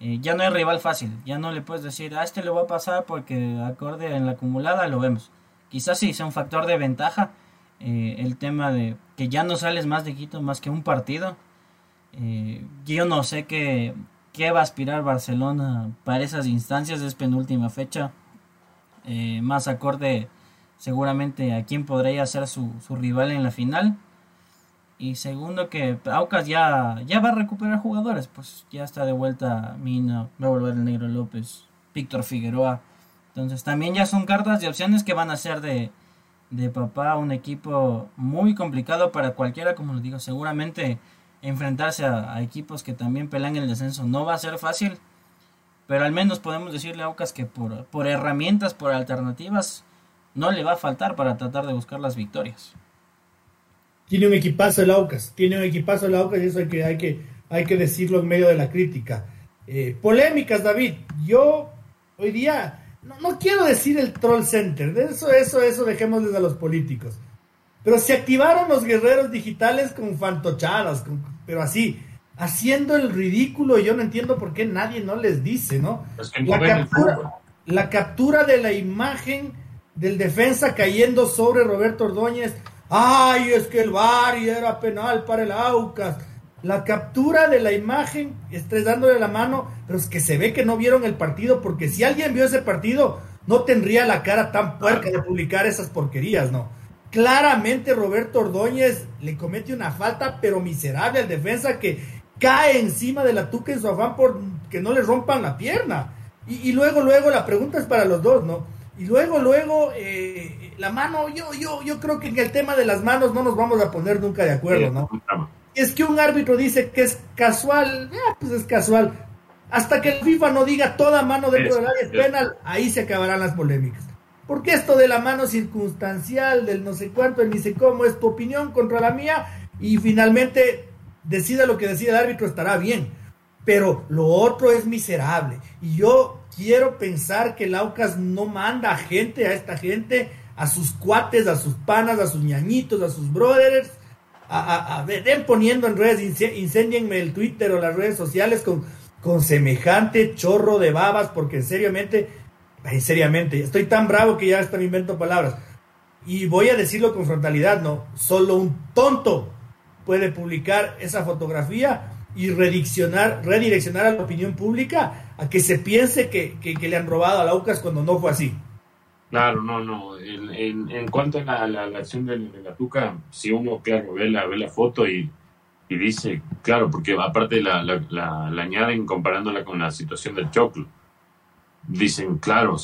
eh, ya no hay rival fácil, ya no le puedes decir, a este lo va a pasar porque acorde en la acumulada lo vemos. Quizás sí sea un factor de ventaja eh, el tema de que ya no sales más de Quito más que un partido. yo no sé qué, qué va a aspirar Barcelona para esas instancias, es penúltima fecha, más acorde seguramente a quién podría ser su, su rival en la final. Y segundo que Aucas ya, ya va a recuperar jugadores, pues ya está de vuelta Mina, va a volver el Negro López, Víctor Figueroa. Entonces también ya son cartas de opciones que van a ser de, de papá un equipo muy complicado para cualquiera, como les digo, seguramente enfrentarse a, equipos que también pelean el descenso no va a ser fácil, pero al menos podemos decirle a Aucas que por, por herramientas, por alternativas, no le va a faltar para tratar de buscar las victorias. Tiene un equipazo el Aucas, tiene un equipazo el Aucas y eso hay que, hay que, hay que decirlo en medio de la crítica. Eh, polémicas, David. Yo hoy día no, quiero decir el troll center, de eso, eso, eso dejémosles a los políticos. Pero se activaron los guerreros digitales con fantochadas, pero así, haciendo el ridículo, yo no entiendo por qué nadie no les dice, ¿no? la, captura, la captura de la imagen del defensa cayendo sobre Roberto Ordóñez ay, es que el VAR era penal para el Aucas. La captura de la imagen, estresándole la mano, pero es que se ve que no vieron el partido, porque si alguien vio ese partido, no tendría la cara tan puerca de publicar esas porquerías, ¿no? Claramente Roberto Ordóñez le comete una falta, pero miserable al defensa que cae encima de la tuca en su afán por que no le rompan la pierna. Y, luego, luego, la pregunta es para los dos, ¿no? Y luego, luego, eh, la mano, yo, yo, yo creo que en el tema de las manos no nos vamos a poner nunca de acuerdo, ¿no? Es que un árbitro dice que es casual, eh, pues es casual. Hasta que el FIFA no diga toda mano dentro del área es penal, ahí se acabarán las polémicas. Porque esto de la mano circunstancial, del no sé cuánto, el ni sé cómo, es tu opinión contra la mía, y finalmente decida lo que decida el árbitro, estará bien. Pero lo otro es miserable. Y yo quiero pensar que el Aucas no manda a gente, a esta gente, a sus cuates, a sus panas, a sus ñañitos, a sus brothers, a, a, ven poniendo en redes, incendienme el Twitter o las redes sociales con, con semejante chorro de babas, porque seriamente, seriamente, estoy tan bravo que ya hasta me invento palabras. Y voy a decirlo con frontalidad, no, solo un tonto puede publicar esa fotografía y redireccionar, redireccionar a la opinión pública a que se piense que, le han robado a la UCAS cuando no fue así. Claro, no, no. En, en, cuanto a la, acción de, la Tuca, si uno, claro, ve la, ve la foto y, dice, claro, porque aparte la, la, añaden comparándola con la situación del Choclo. Dicen, claro, o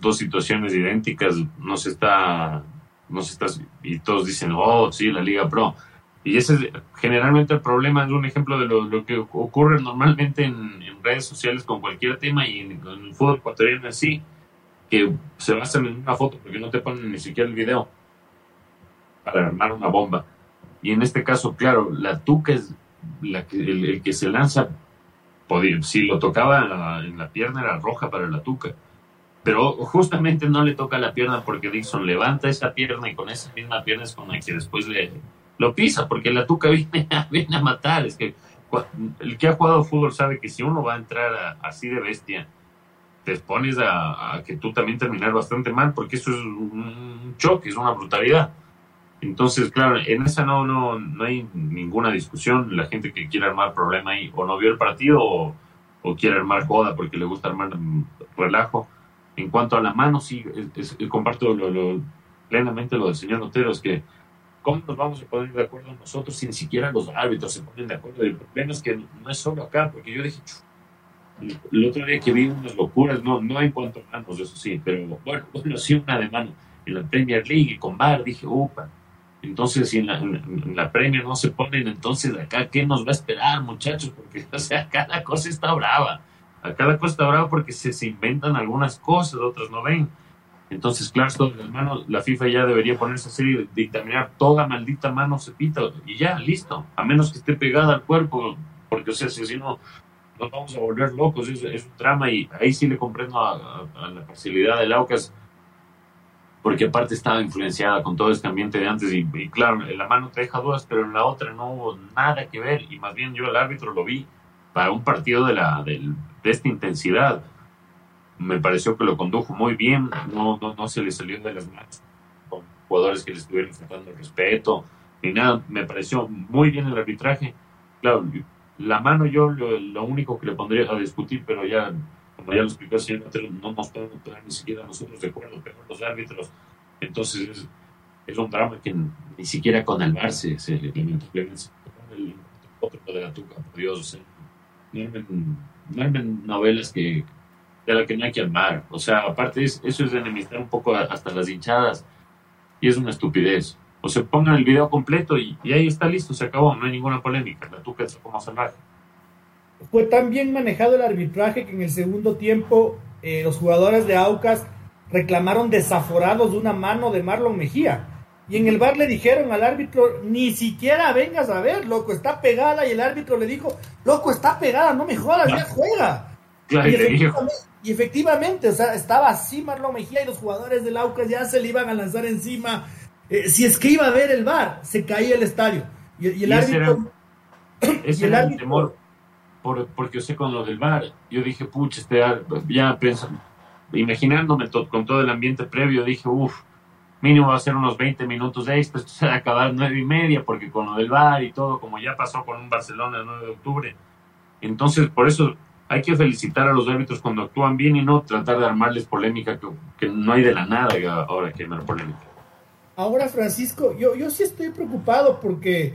dos situaciones idénticas, no se está, no se está, y todos dicen, oh, sí, la Liga Pro y ese es generalmente el problema, es un ejemplo de lo, que ocurre normalmente en, redes sociales con cualquier tema y en, el fútbol ecuatoriano así, que se basan en una foto porque no te ponen ni siquiera el video para armar una bomba. Y en este caso, claro, la tuca es la que, el, que se lanza, podía, si lo tocaba en la, en la pierna era roja para la tuca. Pero justamente no le toca la pierna porque Dixon levanta esa pierna y con esa misma pierna es con la que después le, lo pisa, porque la tuca viene a, viene a matar. Es que el que ha jugado fútbol sabe que si uno va a entrar así de bestia, te expones a, que tú también terminar bastante mal, porque eso es un choque, es una brutalidad. Entonces, claro, en esa no, no, no hay ninguna discusión. La gente que quiere armar problema ahí o no vio el partido o, quiere armar joda porque le gusta armar relajo. En cuanto a la mano, sí, comparto lo, plenamente lo del señor Otero, es que ¿Cómo nos vamos a poner de acuerdo nosotros si ni siquiera los árbitros se ponen de acuerdo? El problema es que no es solo acá, porque yo dije, el otro día que vi unas locuras, no, no en cuanto a manos, eso sí, pero bueno, bueno, sí una de mano en la Premier League con VAR, dije, upa. Entonces, si en la, la Premier no se ponen, entonces acá, ¿qué nos va a esperar, muchachos? Porque, o sea, cada cosa está brava. Acá la cosa está brava porque se, se inventan algunas cosas, otras no ven. Entonces, claro, esto manos, la FIFA ya debería ponerse a hacer y dictaminar toda maldita mano se pita y ya, listo. A menos que esté pegada al cuerpo, porque, o sea, si no, nos vamos a volver locos, es, un trama y ahí sí le comprendo a, la facilidad del Aucas, porque aparte estaba influenciada con todo este ambiente de antes y, claro, en la mano te deja dudas, pero en la otra no hubo nada que ver y más bien yo el árbitro lo vi para un partido de, la, de, de esta intensidad me pareció que lo condujo muy bien, no, no, no se le salió de las manos con jugadores que le estuvieron faltando respeto, ni nada, me pareció muy bien el arbitraje. Claro, la mano yo lo, único que le pondría a discutir, pero ya, como ya lo explicó el señor no nos podemos poner ni siquiera nosotros de acuerdo, pero los árbitros Entonces es, un drama que ni siquiera con el Bar se, se el otro de la tuca, por Dios. no armen, novelas que de las que no hay que armar. O sea, aparte eso es enemistar un poco hasta las hinchadas y es una estupidez. O se pongan el video completo y, ahí está listo, se acabó, no hay ninguna polémica. La tuca es como salvaje. Fue tan bien manejado el arbitraje que en el segundo tiempo eh, los jugadores de Aucas reclamaron desaforados de una mano de Marlon Mejía. Y en el bar le dijeron al árbitro, ni siquiera vengas a ver, loco, está pegada. Y el árbitro le dijo, loco, está pegada, no me jodas, ya juega. y, efectivamente, o sea, estaba así Marlon Mejía y los jugadores del Aucas ya se le iban a lanzar encima. Eh, si es que iba a ver el bar, se caía el estadio. Y, el árbitro... Ese era, el temor, por, porque yo sé con lo del bar, yo dije, pucha, este, ya pensando, imaginándome con todo el ambiente previo, dije, uff, mínimo va a ser unos 20 minutos de esto, esto se va a acabar nueve y media, porque con lo del bar y todo, como ya pasó con un Barcelona el 9 de octubre. Entonces, por eso hay que felicitar a los árbitros cuando actúan bien y no tratar de armarles polémica, que, no hay de la nada ahora que armar polémica. Ahora, Francisco, yo, yo sí estoy preocupado porque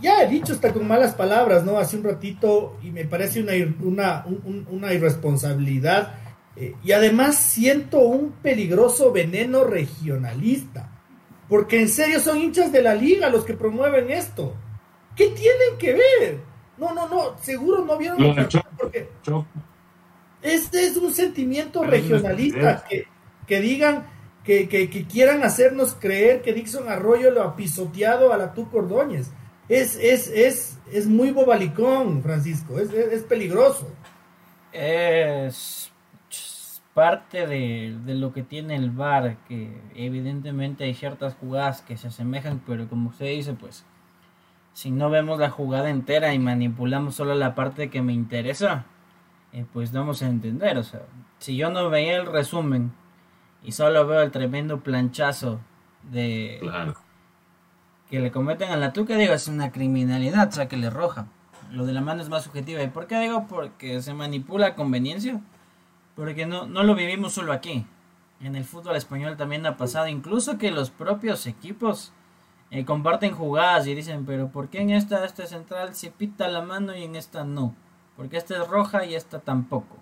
ya he dicho hasta con malas palabras, ¿no? Hace un ratito y me parece una, una, una irresponsabilidad eh, y además siento un peligroso veneno regionalista. Porque en serio son hinchas de la liga los que promueven esto. ¿Qué tienen que ver? No, no, no, seguro no vieron porque este es un sentimiento regionalista que, que digan que, quieran hacernos creer que Dixon Arroyo lo ha pisoteado a la Tu Cordóñez. Es, es, es, es muy bobalicón, Francisco, es, es peligroso. Es parte de, lo que tiene el VAR, que evidentemente hay ciertas jugadas que se asemejan, pero como usted dice, pues si no vemos la jugada entera y manipulamos solo la parte que me interesa, eh, pues vamos a entender. O sea, si yo no veía el resumen y solo veo el tremendo planchazo de que le cometen a la tuca, digo, es una criminalidad, le roja. Lo de la mano es más subjetiva. ¿Y por qué digo? Porque se manipula a conveniencia. Porque no, no lo vivimos solo aquí. En el fútbol español también ha pasado. Incluso que los propios equipos eh, comparten jugadas y dicen, pero ¿por qué en esta, este central se pita la mano y en esta no? Porque esta es roja y esta tampoco.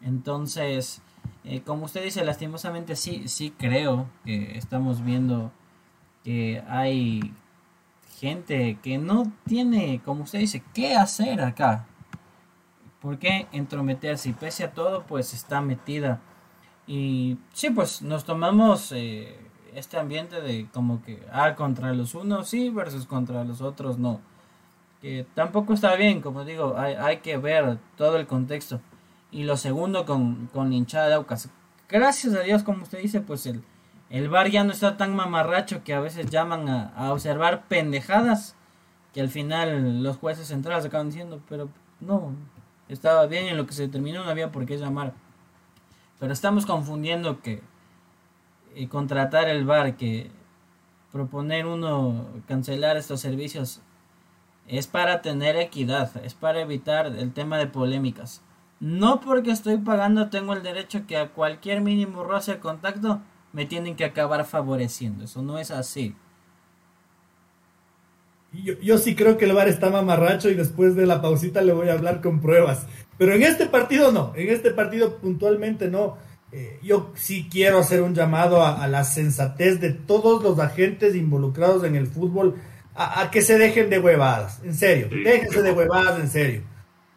Entonces, eh, como usted dice, lastimosamente sí, sí creo que estamos viendo que hay gente que no tiene, como usted dice, qué hacer acá. ¿Por qué entrometerse? Y pese a todo, pues está metida. Y sí, pues nos tomamos eh, este ambiente de como que, ah, contra los unos sí versus contra los otros no. Que tampoco está bien, como digo, hay, hay que ver todo el contexto. Y lo segundo con, con hinchada de Aucas. Gracias a Dios, como usted dice, pues el, el bar ya no está tan mamarracho que a veces llaman a, a observar pendejadas que al final los jueces centrales acaban diciendo, pero no, estaba bien en lo que se determinó, no había por qué llamar. Pero estamos confundiendo que eh, contratar el bar, que proponer uno cancelar estos servicios, es para tener equidad, es para evitar el tema de polémicas. No porque estoy pagando tengo el derecho que a cualquier mínimo roce de contacto me tienen que acabar favoreciendo. Eso no es así. Yo, yo, sí creo que el VAR está mamarracho y después de la pausita le voy a hablar con pruebas. Pero en este partido no, en este partido puntualmente no. Eh, yo sí quiero hacer un llamado a, la sensatez de todos los agentes involucrados en el fútbol a, que se dejen de huevadas, en serio, déjense de huevadas, en serio.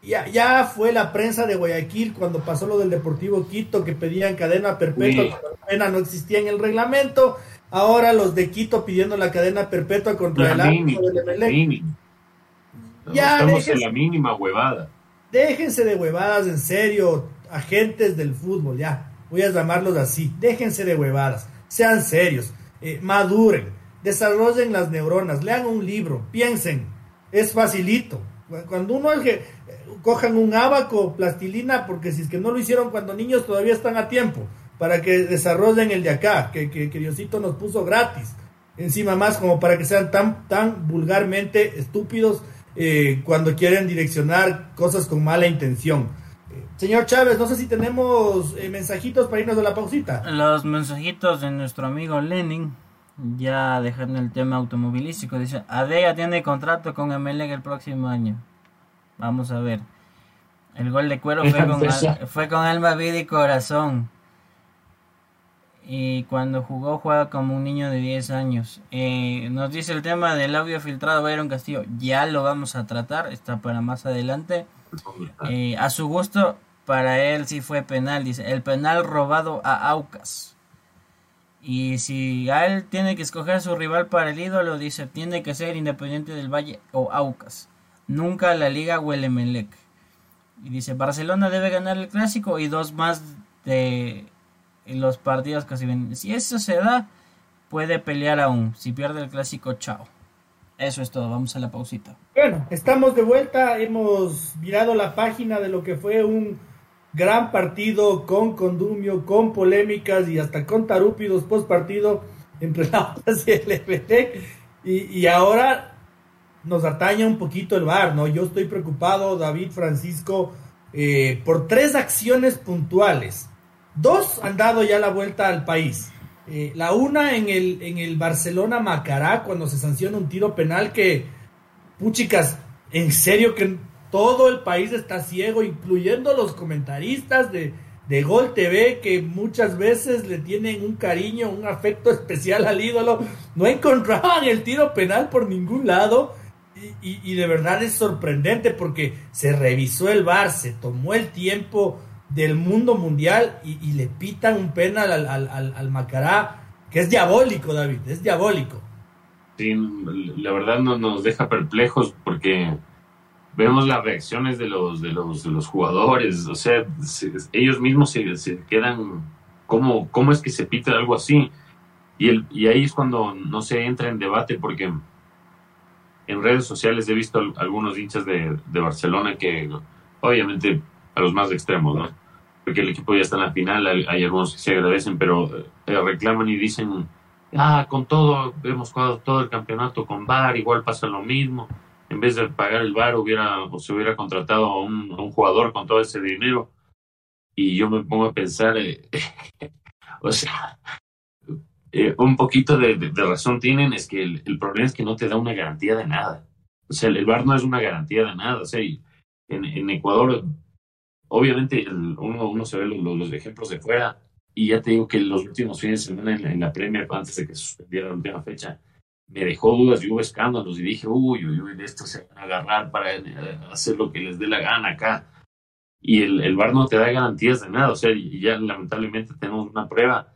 Ya, ya fue la prensa de Guayaquil cuando pasó lo del Deportivo Quito que pedían cadena perpetua, la cadena no existía en el reglamento Ahora los de Quito pidiendo la cadena perpetua contra el árbitro del Ya, Estamos en la mínima huevada. Déjense de huevadas, en serio, agentes del fútbol, ya. Voy a llamarlos así. Déjense de huevadas. Sean serios. Eh, maduren. Desarrollen las neuronas. Lean un libro. Piensen. Es facilito. Cuando uno es que eh, cojan un abaco, plastilina, porque si es que no lo hicieron cuando niños todavía están a tiempo para que desarrollen el de acá, que, que, Diosito nos puso gratis. Encima más como para que sean tan, tan vulgarmente estúpidos eh, cuando quieren direccionar cosas con mala intención. Señor Chávez, no sé si tenemos eh, mensajitos para irnos de la pausita. Los mensajitos de nuestro amigo Lenin, ya dejando el tema automovilístico, dice, Adea tiene contrato con MLG el próximo año. Vamos a ver. El gol de cuero fue con, fue con alma, vida y corazón. Y cuando jugó, juega como un niño de 10 años. Eh, nos dice el tema del audio filtrado Byron Castillo. Ya lo vamos a tratar, está para más adelante. Eh, a su gusto, para él sí fue penal. Dice, el penal robado a Aucas. Y si a él tiene que escoger su rival para el ídolo, dice, tiene que ser Independiente del Valle o Aucas. Nunca la Liga o el Emelec. Y dice, Barcelona debe ganar el clásico y dos más de los partidos que se vienen. Si eso se da, puede pelear aún. Si pierde el clásico, chao. Eso es todo, vamos a la pausita. Bueno, estamos de vuelta, hemos mirado la página de lo que fue un gran partido con condumio, con polémicas y hasta con tarúpidos post partido entre la y el y, y ahora nos ataña un poquito el bar, ¿no? Yo estoy preocupado, David Francisco, eh, por tres acciones puntuales. Dos han dado ya la vuelta al país. Eh, la una en el, en el Barcelona Macará, cuando se sanciona un tiro penal que, puchicas, en serio que todo el país está ciego, incluyendo los comentaristas de, de Gol TV, que muchas veces le tienen un cariño, un afecto especial al ídolo. No encontraban el tiro penal por ningún lado. Y, de verdad es sorprendente porque se revisó el bar, se tomó el tiempo del mundo mundial y, le pitan un penal al, al, al, Macará, que es diabólico, David, es diabólico. Sí, la verdad no, nos deja perplejos porque vemos las reacciones de los, de los, de los jugadores, o sea, ellos mismos se, se, quedan, ¿cómo, ¿cómo es que se pita algo así? Y, el, y ahí es cuando no se entra en debate porque en redes sociales he visto algunos hinchas de, Barcelona que, obviamente, a los más extremos, ¿no? Porque el equipo ya está en la final, hay, algunos que se agradecen, pero eh, reclaman y dicen, ah, con todo, hemos jugado todo el campeonato con VAR, igual pasa lo mismo. En vez de pagar el VAR, hubiera, o se hubiera contratado a un, jugador con todo ese dinero. Y yo me pongo a pensar, eh, o sea, eh, un poquito de, razón tienen, es que el, problema es que no te da una garantía de nada. O sea, el, VAR no es una garantía de nada. O sea, en, Ecuador, obviamente uno, uno se ve los, ejemplos de fuera y ya te digo que los últimos fines de semana en, la Premier, antes de que suspendiera la última fecha, me dejó dudas y hubo escándalos y dije, uy, uy, uy, de esto se van a agarrar para eh, hacer lo que les dé la gana acá. Y el, el VAR no te da garantías de nada. O sea, y ya lamentablemente tenemos una prueba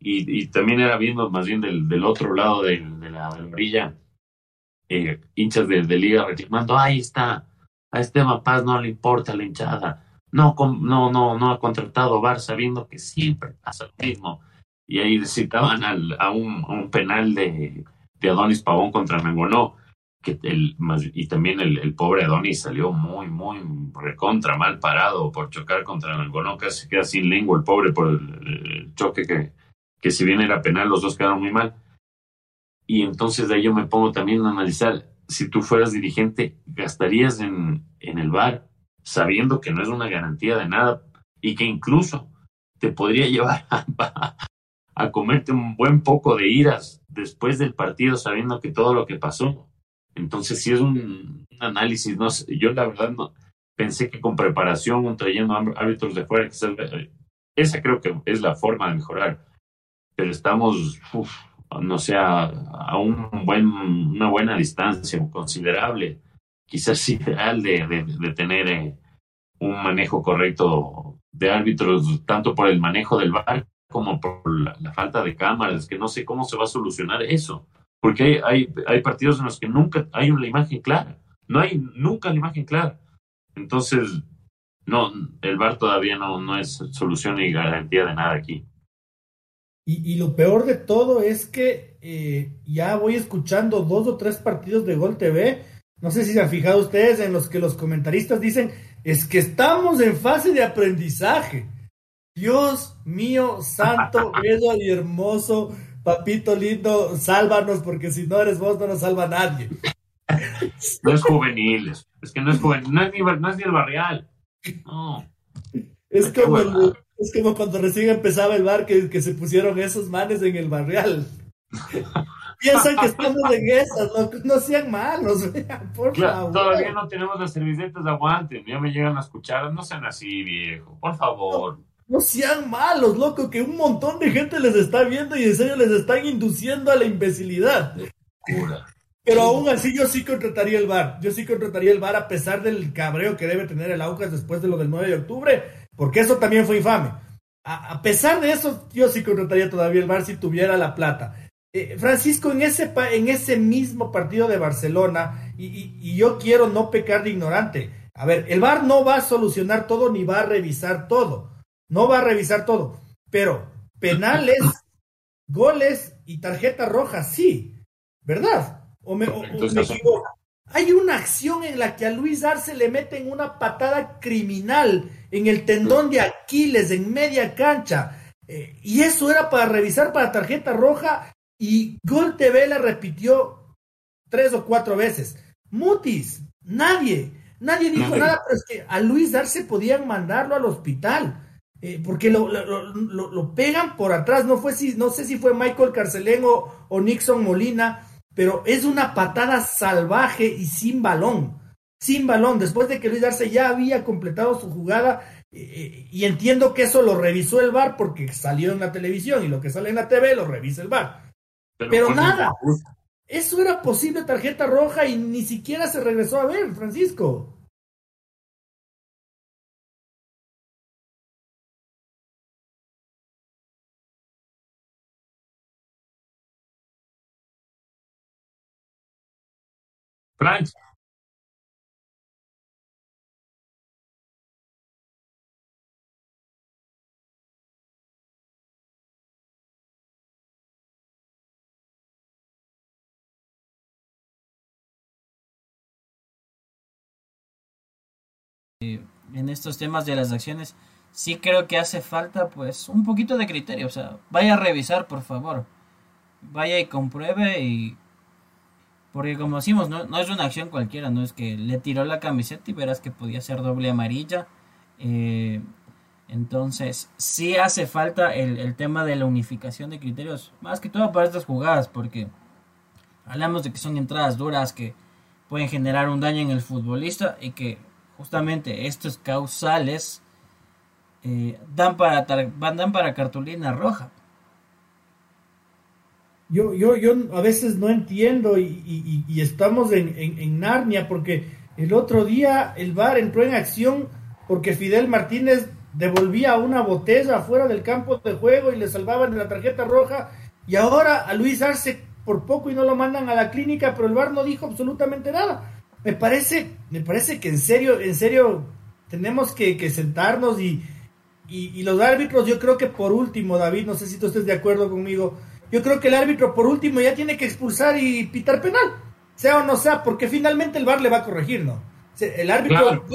y, también era viendo más bien del, del otro lado de, la, eh, hinchas de, Liga reclamando, ahí está, a Esteban Paz no le importa la hinchada, no, no, no, no ha contratado VAR sabiendo que siempre pasa lo mismo. Y ahí citaban a, un, un penal de, de Adonis Pavón contra Mengonó, que el, y también el, pobre Adonis salió muy, muy recontra mal parado por chocar contra Mengonó, casi queda sin lengua el pobre por el choque que, que si bien era penal, los dos quedaron muy mal. Y entonces de ahí yo me pongo también a analizar, si tú fueras dirigente, ¿gastarías en, en el bar sabiendo que no es una garantía de nada y que incluso te podría llevar a, a comerte un buen poco de iras después del partido sabiendo que todo lo que pasó? Entonces si es un, análisis, no yo la verdad no pensé que con preparación, trayendo árbitros de fuera, esa creo que es la forma de mejorar pero estamos, no sé, a, un buen, una buena distancia, considerable, quizás ideal de, de, tener eh, un manejo correcto de árbitros, tanto por el manejo del bar como por la, falta de cámaras, que no sé cómo se va a solucionar eso, porque hay, hay, partidos en los que nunca hay una imagen clara, no hay nunca la imagen clara. Entonces, no, el VAR todavía no, no es solución ni garantía de nada aquí. Y, lo peor de todo es que eh, ya voy escuchando dos o tres partidos de Gol TV. No sé si se han fijado ustedes en los que los comentaristas dicen, es que estamos en fase de aprendizaje. Dios mío, santo, bello y hermoso, papito lindo, sálvanos, porque si no eres vos no nos salva nadie. No es juvenil, es que no es juvenil, no es ni, no es ni el barrial. No. Es como, es como cuando recién empezaba el bar que, que se pusieron esos manes en el barrial. Piensan que estamos en esas, no, no sean malos, por favor. Todavía no tenemos las servicetas de aguante, ya me llegan las cucharas, no sean así, viejo, por favor. No, sean malos, loco, que un montón de gente les está viendo y en serio les están induciendo a la imbecilidad. Pero aún así yo sí contrataría el bar. Yo sí contrataría el bar a pesar del cabreo que debe tener el Aucas después de lo del 9 de octubre, porque eso también fue infame. A, pesar de eso, yo sí contrataría todavía el bar si tuviera la plata. Eh, Francisco, en ese, en ese mismo partido de Barcelona, y, yo quiero no pecar de ignorante, a ver, el VAR no va a solucionar todo ni va a revisar todo, no va a revisar todo, pero penales, goles y tarjeta roja, sí, ¿verdad? O me, equivoco. Hay una acción en la que a Luis Arce le meten una patada criminal en el tendón de Aquiles en media cancha. Eh, y eso era para revisar para tarjeta roja y Gol TV la repitió tres o cuatro veces. Mutis, nadie, nadie dijo nada, pero es que a Luis Darce podían mandarlo al hospital. Eh, porque lo, lo, pegan por atrás, no fue si, no sé si fue Michael Carcelén o, Nixon Molina, pero es una patada salvaje y sin balón, sin balón, después de que Luis Darce ya había completado su jugada, eh, eh, y entiendo que eso lo revisó el VAR porque salió en la televisión y lo que sale en la TV lo revisa el VAR. Pero, nada. Eso era posible tarjeta roja y ni siquiera se regresó a ver, Francisco. En estos temas de las acciones, sí creo que hace falta pues un poquito de criterio. O sea, vaya a revisar, por favor. Vaya y compruebe y... Porque como decimos, no, no es una acción cualquiera, no es que le tiró la camiseta y verás que podía ser doble amarilla. Eh, entonces, sí hace falta el, tema de la unificación de criterios, más que todo para estas jugadas, porque hablamos de que son entradas duras que pueden generar un daño en el futbolista y que justamente estos causales eh, dan, para dan para cartulina roja. Yo, yo, yo a veces no entiendo y, estamos en, en, Narnia porque el otro día el VAR entró en acción porque Fidel Martínez devolvía una botella fuera del campo de juego y le salvaban de la tarjeta roja y ahora a Luis Arce por poco y no lo mandan a la clínica, pero el VAR no dijo absolutamente nada. Me parece, me parece que en serio, en serio, tenemos que, sentarnos y, y, los árbitros, yo creo que por último, David, no sé si tú estés de acuerdo conmigo, yo creo que el árbitro por último ya tiene que expulsar y pitar penal, sea o no sea, porque finalmente el VAR le va a corregir, ¿no? El árbitro,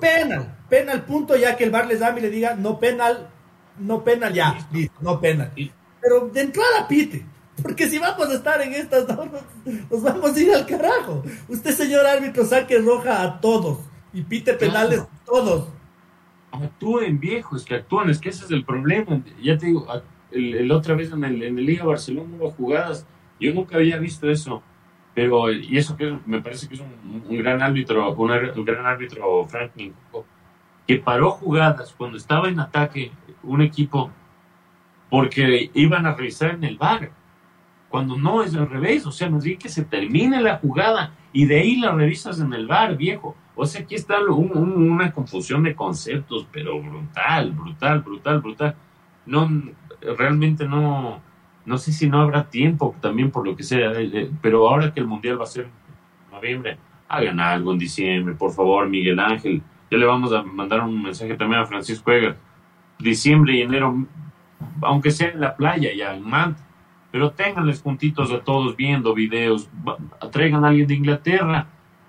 penal, penal, punto, ya que el VAR les da y le diga, no penal, no penal, ya, no penal. Pero de entrada pite. Porque si vamos a estar en estas normas, nos vamos a ir al carajo. Usted, señor árbitro, saque roja a todos y pite penales a todos. Actúen, viejos, que actúen, es que ese es el problema. Ya te digo, el, otra vez en el, en el Liga Barcelona hubo jugadas, yo nunca había visto eso, pero, y eso que me parece que es un, gran árbitro, un, gran árbitro, Franklin, que paró jugadas cuando estaba en ataque un equipo porque iban a revisar en el bar cuando no es al revés, o sea, nos dice que se termine la jugada y de ahí la revisas en el bar, viejo. O sea, aquí está una confusión de conceptos, pero brutal, brutal, brutal, brutal. No, realmente no, no sé si no habrá tiempo también por lo que sea, eh, eh, pero ahora que el Mundial va a ser noviembre, hagan algo en diciembre, por favor, Miguel Ángel. Ya le vamos a mandar un mensaje también a Francisco Eger. Diciembre y enero, aunque sea en la playa, ya en Manta pero ténganles puntitos a todos viendo videos, traigan a alguien de Inglaterra,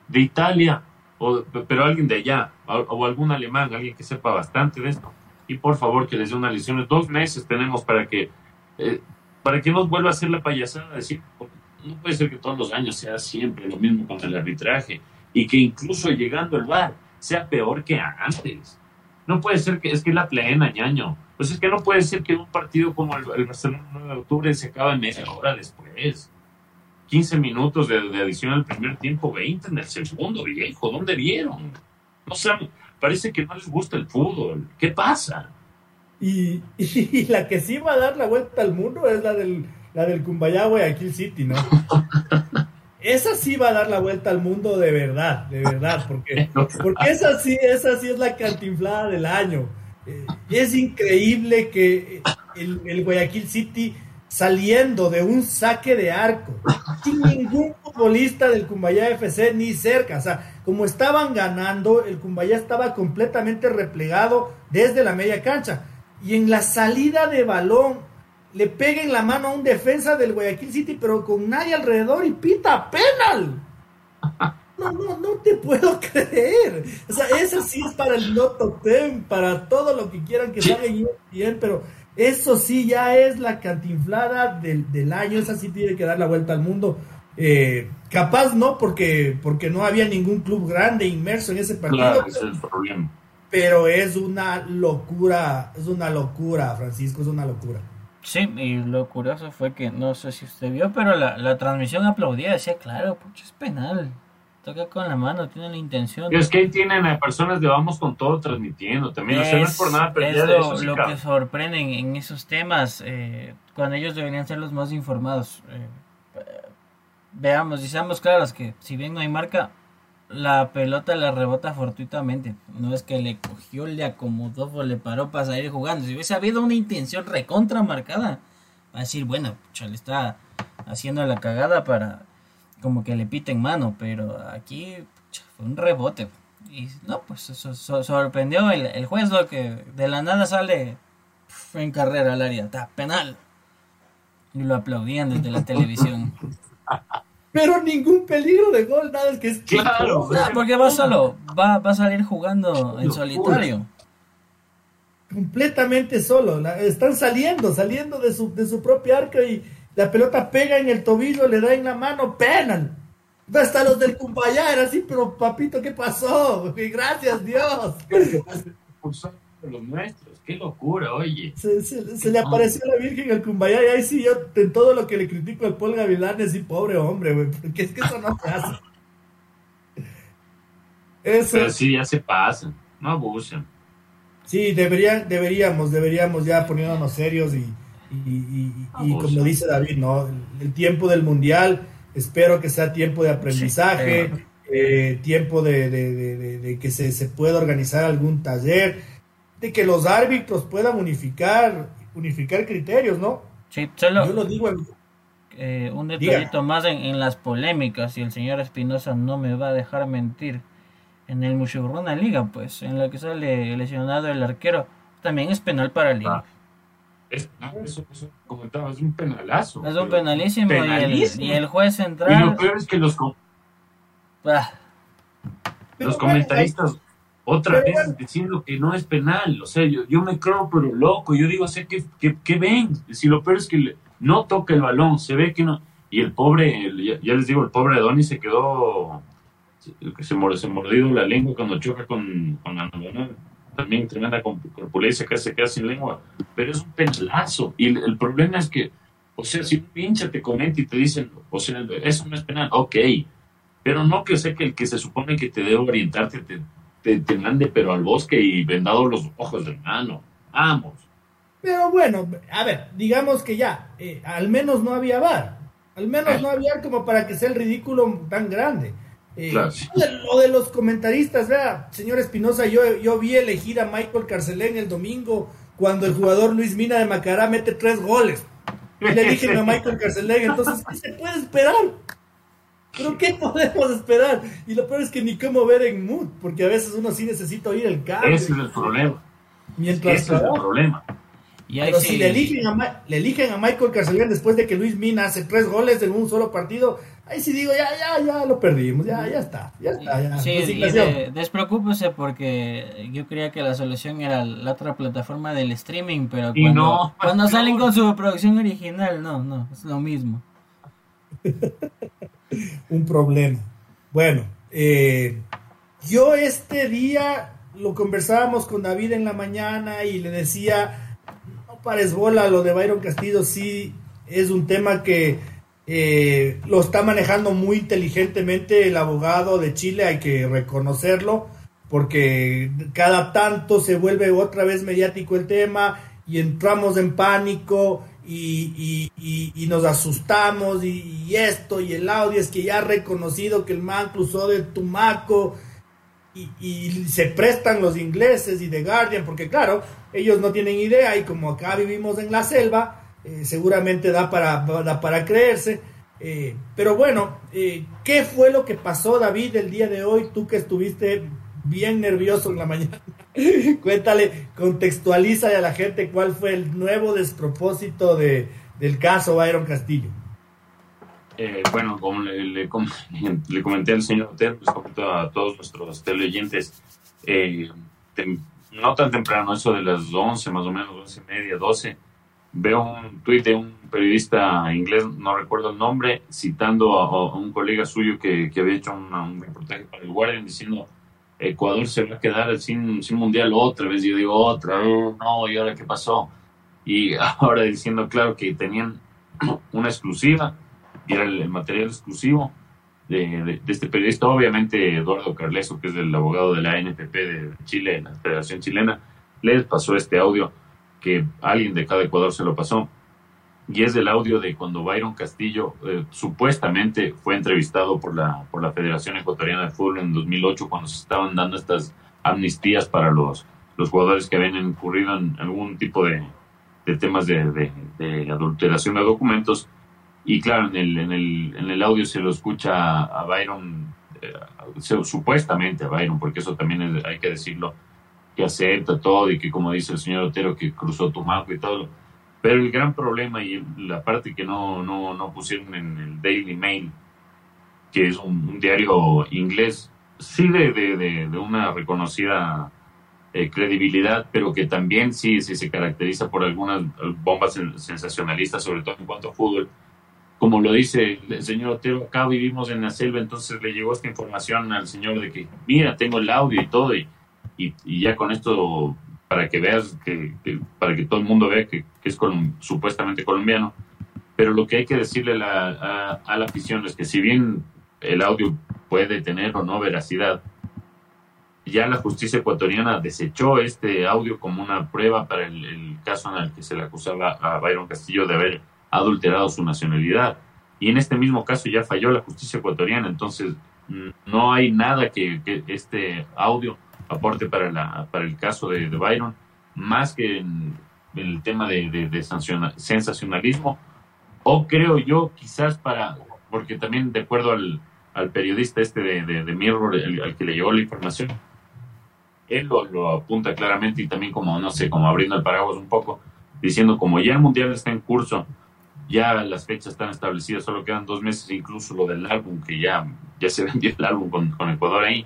de Italia, o, pero alguien de allá, o, algún alemán, alguien que sepa bastante de esto, y por favor que les dé una lección. Dos meses tenemos para que, eh, para que no vuelva a hacer la payasada, decir, no puede ser que todos los años sea siempre lo mismo con el arbitraje, y que incluso llegando al bar sea peor que antes. No puede ser que es que la plena, ñaño. Pues es que no puede ser que un partido como el, Barcelona 9 de octubre se acabe media hora después. 15 minutos de, adición al primer tiempo, 20 en el segundo, viejo. ¿Dónde vieron? No sé, parece que no les gusta el fútbol. ¿Qué pasa? Y, y, la que sí va a dar la vuelta al mundo es la del, la del Cumbayá Guayaquil City, ¿no? esa sí va a dar la vuelta al mundo de verdad, de verdad, porque, porque esa sí, esa sí es la cantinflada del año. Eh, es increíble que el, el, Guayaquil City saliendo de un saque de arco, sin ningún futbolista del Cumbayá FC ni cerca, o sea, como estaban ganando, el Cumbayá estaba completamente replegado desde la media cancha. Y en la salida de balón, le pega en la mano a un defensa del Guayaquil City, pero con nadie alrededor y pita penal. No, no, no te puedo creer. O sea, eso sí es para el Noto Ten, para todo lo que quieran que salga bien, pero eso sí ya es la cantinflada del, del año. Esa sí tiene que dar la vuelta al mundo. Eh, capaz no, porque, porque no había ningún club grande inmerso en ese partido. es el problema. Pero es una locura, es una locura, Francisco, es una locura. Sí, y lo curioso fue que, no sé si usted vio, pero la, la transmisión aplaudía, decía, claro, pucha, es penal. Toca con la mano, tiene la intención. Y es que ahí tienen a personas de Vamos con todo transmitiendo también. Es, no es por nada es lo, lo que sorprende en esos temas, eh, cuando ellos deberían ser los más informados. Eh, veamos y seamos claros que si bien no hay marca, la pelota la rebota fortuitamente. No es que le cogió, le acomodó o le paró para salir jugando. Si hubiese habido una intención recontra marcada, va a decir, bueno, pucha, le está haciendo la cagada para como que le piten mano. Pero aquí fue un rebote. Y no, pues eso sorprendió el, el, juez lo que de la nada sale en carrera al área. Está penal. Y lo aplaudían desde la televisión. Pero ningún peligro de gol, nada, es que es claro. porque va solo, va, va a salir jugando en solitario. Completamente solo, están saliendo, saliendo de su, de su propia arca y la pelota pega en el tobillo, le da en la mano, penal. Hasta los del Cumbayá era así, pero papito, ¿qué pasó? Gracias Dios. Los nuestros qué locura, oye. Se, le apareció la Virgen al Cumbayá y ahí sí yo en todo lo que le critico al Paul Gavilán es pobre hombre, güey, porque es que eso no se hace. Eso. Pero sí, ya se pasan, no abusen. Sí, deberían, deberíamos, deberíamos ya poniéndonos serios y, y, como dice David, ¿no? El, tiempo del mundial, espero que sea tiempo de aprendizaje, eh, tiempo de, de, que se, se pueda organizar algún taller de que los árbitros puedan unificar, unificar criterios, ¿no? Sí, solo Yo lo digo eh, un detallito más en, las polémicas, y el señor Espinosa no me va a dejar mentir. En el Mushurruna Liga, pues, en la que sale lesionado el arquero, también es penal para Liga. Ah, es, eso, comentaba, es un penalazo. Es un penalísimo, Y, el, juez central. Y lo peor es que los, ah. los comentaristas otra vez diciendo que no es penal, o sea, yo, yo me creo pero loco, yo digo, o sea, ¿qué, qué, ven? Si lo peor es que no toca el balón, se ve que no, y el pobre, ya, les digo, el pobre Adonis se quedó, se, se mordió la lengua cuando choca con, con la también tremenda corpulencia que se queda sin lengua, pero es un penalazo, y el, problema es que, o sea, si un pinche te comenta y te dicen, o sea, eso no es penal, ok, pero no que sé que el que se supone que te debe orientarte te te, mande pero al bosque y vendado los ojos, hermano. Vamos. Pero bueno, a ver, digamos que ya, eh, al menos no había bar. Al menos no había como para que sea el ridículo tan grande. Eh, Lo de los comentaristas, vea, señor Espinosa, yo, yo vi elegir a Michael Carcelén el domingo cuando el jugador Luis Mina de Macará mete tres goles. Y le dije a Michael Carcelén, entonces, ¿qué se puede esperar? ¿Pero qué podemos esperar? Y lo peor es que ni cómo ver en mood, porque a veces uno sí necesita oír el cambio. Ese es el problema. Mientras Ese es el problema. Pero si le eligen, a, le eligen a Michael Carcelén después de que Luis Mina hace tres goles en un solo partido, ahí sí digo, ya, ya, ya lo perdimos, ya, ya está, ya está. Ya. Sí, de, despreocúpese porque yo creía que la solución era la otra plataforma del streaming, pero cuando, cuando salen con su producción original, no, no, es lo mismo. un problema. Bueno, eh, yo este día lo conversábamos con David en la mañana y le decía, no pares bola, lo de Byron Castillo sí es un tema que eh, lo está manejando muy inteligentemente el abogado de Chile, hay que reconocerlo, porque cada tanto se vuelve otra vez mediático el tema y entramos en pánico y, nos asustamos y, esto y el audio es que ya ha reconocido que el man cruzó de Tumaco y, se prestan los ingleses y de Guardian, porque claro, ellos no tienen idea y como acá vivimos en la selva, eh, seguramente da para, para creerse. Eh, pero bueno, eh, ¿qué fue lo que pasó, David, el día de hoy? Tú que estuviste bien nervioso en la mañana. Cuéntale, contextualiza a la gente cuál fue el nuevo despropósito de, del caso Byron Castillo. bueno, como le, comenté al señor Hotel, pues a todos nuestros teleoyentes, no tan temprano, eso de las 11 más o menos, 11 y media, 12, veo un tuit de un periodista inglés, no recuerdo el nombre, citando a, un colega suyo que, había hecho un reportaje para el Guardian diciendo Ecuador se va a quedar sin, sin mundial otra vez. Yo digo, otra vez, no, ¿y ahora qué pasó? Y ahora diciendo, claro, que tenían una exclusiva, y era el, material exclusivo de, este periodista. Obviamente, Eduardo Carleso, que es el abogado de la NPP de Chile, la Federación Chilena, les pasó este audio que alguien de cada Ecuador se lo pasó. Y es el audio de cuando Byron Castillo eh, supuestamente fue entrevistado por la, por la Federación Ecuatoriana de Fútbol en 2008 cuando se estaban dando estas amnistías para los, los jugadores que habían incurrido en algún tipo de, de temas de, de, adulteración de documentos. Y claro, en el, en el, en el audio se lo escucha a Byron, eh, supuestamente a Byron, porque eso también hay que decirlo, que acepta todo y que como dice el señor Otero que cruzó Tumaco y todo. Pero el gran problema y la parte que no, no, no pusieron en el Daily Mail, que es un, diario inglés, sí de, de, de, una reconocida eh, credibilidad, pero que también sí, sí se caracteriza por algunas bombas sensacionalistas, sobre todo en cuanto a fútbol. Como lo dice el señor Otero, acá vivimos en la selva, entonces le llegó esta información al señor de que, mira, tengo el audio y todo, y y, ya con esto, para que veas, que, para que todo el mundo vea que, es supuestamente colombiano, pero lo que hay que decirle a, la afición es que si bien el audio puede tener o no veracidad, ya la justicia ecuatoriana desechó este audio como una prueba para el, caso en el que se le acusaba a Byron Castillo de haber adulterado su nacionalidad. Y en este mismo caso ya falló la justicia ecuatoriana, entonces no hay nada que este audio aporte para, la, para el caso de, Byron, más que en, el tema de, de, sensacionalismo, o creo yo quizás para, porque también de acuerdo al, al periodista este de, de, Mirror, al que le llegó la información, él lo, lo, apunta claramente y también como, no sé, como abriendo el paraguas un poco, diciendo como ya el Mundial está en curso, ya las fechas están establecidas, solo quedan dos meses, incluso lo del álbum, que ya, ya se vendió el álbum con, con Ecuador ahí,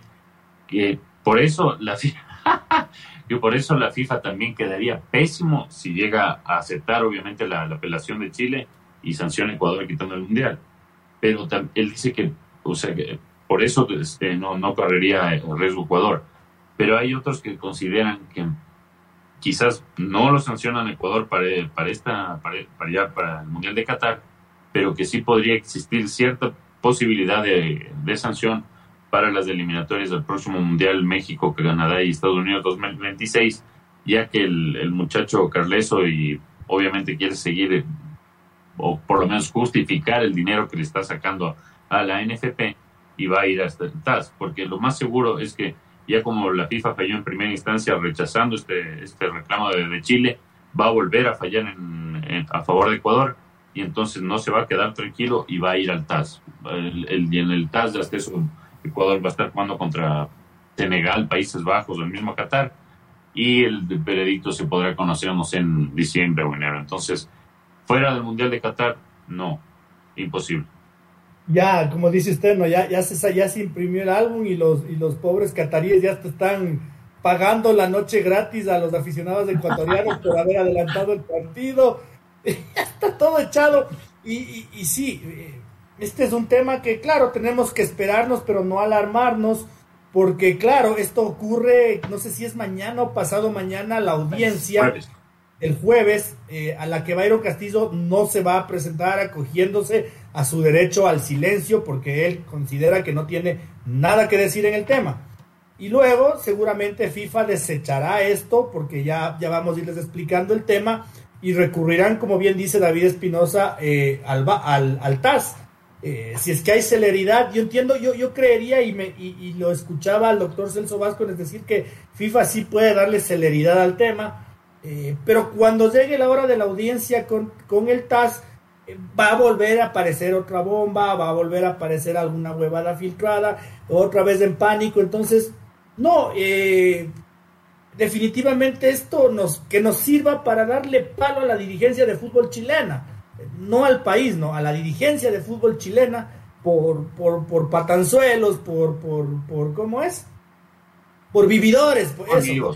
que por eso la FIFA, por eso la FIFA también quedaría pésimo si llega a aceptar obviamente la, apelación de Chile y sanciona a Ecuador quitando el mundial. Pero él dice que, o sea, que por eso este, no, no correría el riesgo Ecuador. Pero hay otros que consideran que quizás no lo sancionan Ecuador para, para, esta, para, para, para el Mundial de Qatar, pero que sí podría existir cierta posibilidad de, de sanción para las eliminatorias del próximo Mundial México, Canadá y Estados Unidos 2026, ya que el, muchacho Carleso y obviamente quiere seguir o por lo menos justificar el dinero que le está sacando a la NFP y va a ir hasta el TAS, porque lo más seguro es que ya como la FIFA falló en primera instancia rechazando este, este reclamo de, Chile, va a volver a fallar en, a favor de Ecuador y entonces no se va a quedar tranquilo y va a ir al TAS. El, y en el TAS hasta eso Ecuador va a estar jugando contra Senegal, Países Bajos o el mismo Qatar. Y el veredicto se podrá conocer, no sé, en diciembre o enero. Entonces, fuera del Mundial de Qatar, no, imposible. Ya, como dice usted, ¿no? ya, ya, se, ya se imprimió el álbum y los, y los pobres cataríes ya están pagando la noche gratis a los aficionados ecuatorianos por haber adelantado el partido. está todo echado. Y, y, y sí, eh, este es un tema que, claro, tenemos que esperarnos, pero no alarmarnos, porque claro, esto ocurre, no sé si es mañana o pasado mañana, la audiencia el jueves, eh, a la que Bayron Castillo no se va a presentar acogiéndose a su derecho al silencio porque él considera que no tiene nada que decir en el tema. Y luego seguramente FIFA desechará esto porque ya, ya vamos a irles explicando el tema y recurrirán, como bien dice David Espinosa, eh, al, al, al, TAS. Eh, si es que hay celeridad, yo entiendo, yo, yo creería y, me, y, lo escuchaba al doctor Celso Vasco, es decir, que FIFA sí puede darle celeridad al tema, eh, pero cuando llegue la hora de la audiencia con, con el TAS, va a volver a aparecer otra bomba, va a volver a aparecer alguna huevada filtrada, otra vez en pánico, entonces, no, eh, definitivamente esto nos, que nos sirva para darle palo a la dirigencia de fútbol chilena, no al país, no, a la dirigencia de fútbol chilena por, por, por patanzuelos, por, por, por, ¿cómo es? Por vividores, por, eso,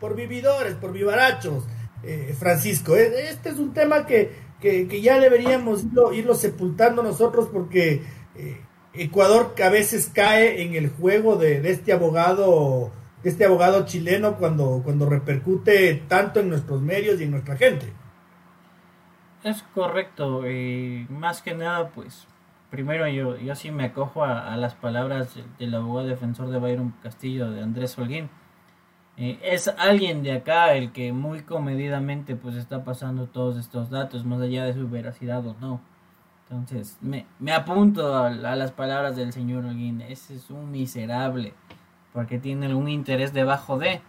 por, vividores, por vivarachos, eh, Francisco. E, este es un tema que, que, ya deberíamos irlo, sepultando nosotros porque eh, Ecuador que a veces cae en el juego de, de este abogado este abogado chileno cuando, cuando repercute tanto en nuestros medios y en nuestra gente. Es correcto, y más que nada, pues, primero yo, yo sí me acojo a, las palabras del abogado defensor de Byron Castillo, de Andrés Holguín. Eh, es alguien de acá el que muy comedidamente pues está pasando todos estos datos, más allá de su veracidad o no. Entonces, me, me apunto a, a, las palabras del señor Holguín. Ese es un miserable porque tiene algún interés debajo de.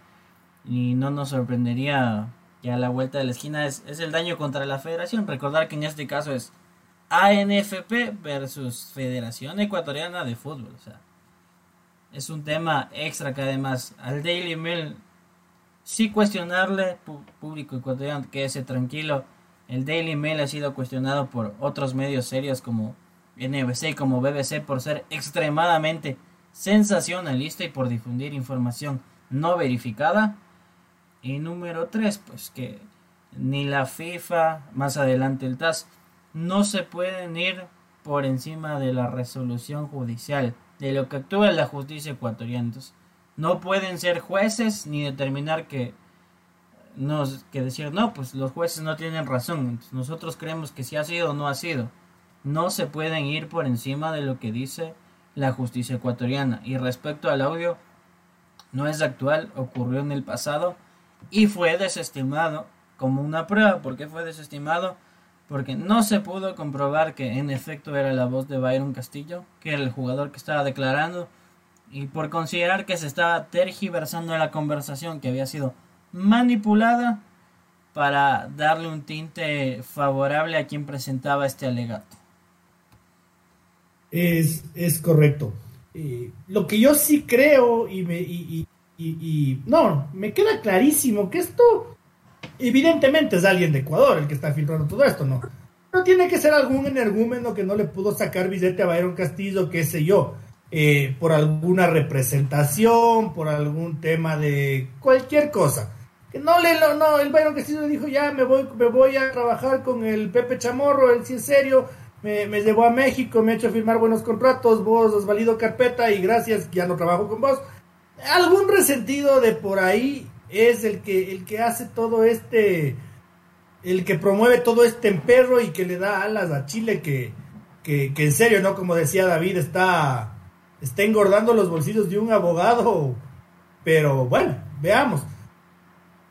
Y no nos sorprendería que a la vuelta de la esquina es, el daño contra la federación. Recordar que en este caso es ANFP versus Federación Ecuatoriana de Fútbol. O sea, es un tema extra que además al Daily Mail sí cuestionarle, público ecuatoriano, quédese tranquilo. El Daily Mail ha sido cuestionado por otros medios serios como NBC y como BBC por ser extremadamente sensacionalista y por difundir información no verificada. Y número 3, pues que ni la FIFA, más adelante el TAS, no se pueden ir por encima de la resolución judicial, de lo que actúa la justicia ecuatoriana. no pueden ser jueces ni determinar que nos que decir no pues los jueces no tienen razón nosotros creemos que si ha sido o no ha sido no se pueden ir por encima de lo que dice la justicia ecuatoriana. Y respecto al audio, no es actual, ocurrió en el pasado y fue desestimado como una prueba. ¿Por qué fue desestimado? Porque no se pudo comprobar que en efecto era la voz de Byron Castillo, que era el jugador que estaba declarando, y por considerar que se estaba tergiversando la conversación que había sido manipulada para darle un tinte favorable a quien presentaba este alegato. Es, es correcto. lo que yo sí creo y, me, y, y, no, me queda clarísimo que esto evidentemente es alguien de Ecuador el que está filtrando todo esto, ¿no? No tiene que ser algún energúmeno que no le pudo sacar billete a Bayron Castillo, qué sé yo, eh, por alguna representación, por algún tema de cualquier cosa. Que no le, no, el Bayron Castillo dijo, ya me voy, me voy a trabajar con el Pepe Chamorro, él sí es serio, me, llevó a México, me ha hecho firmar buenos contratos, vos has valido carpeta y gracias, ya no trabajo con vos. Algún resentido de por ahí es el que, el que hace todo este, el que promueve todo este emperro y que le da alas a Chile que, que, que en serio, ¿no? Como decía David, está, está engordando los bolsillos de un abogado, pero bueno, veamos.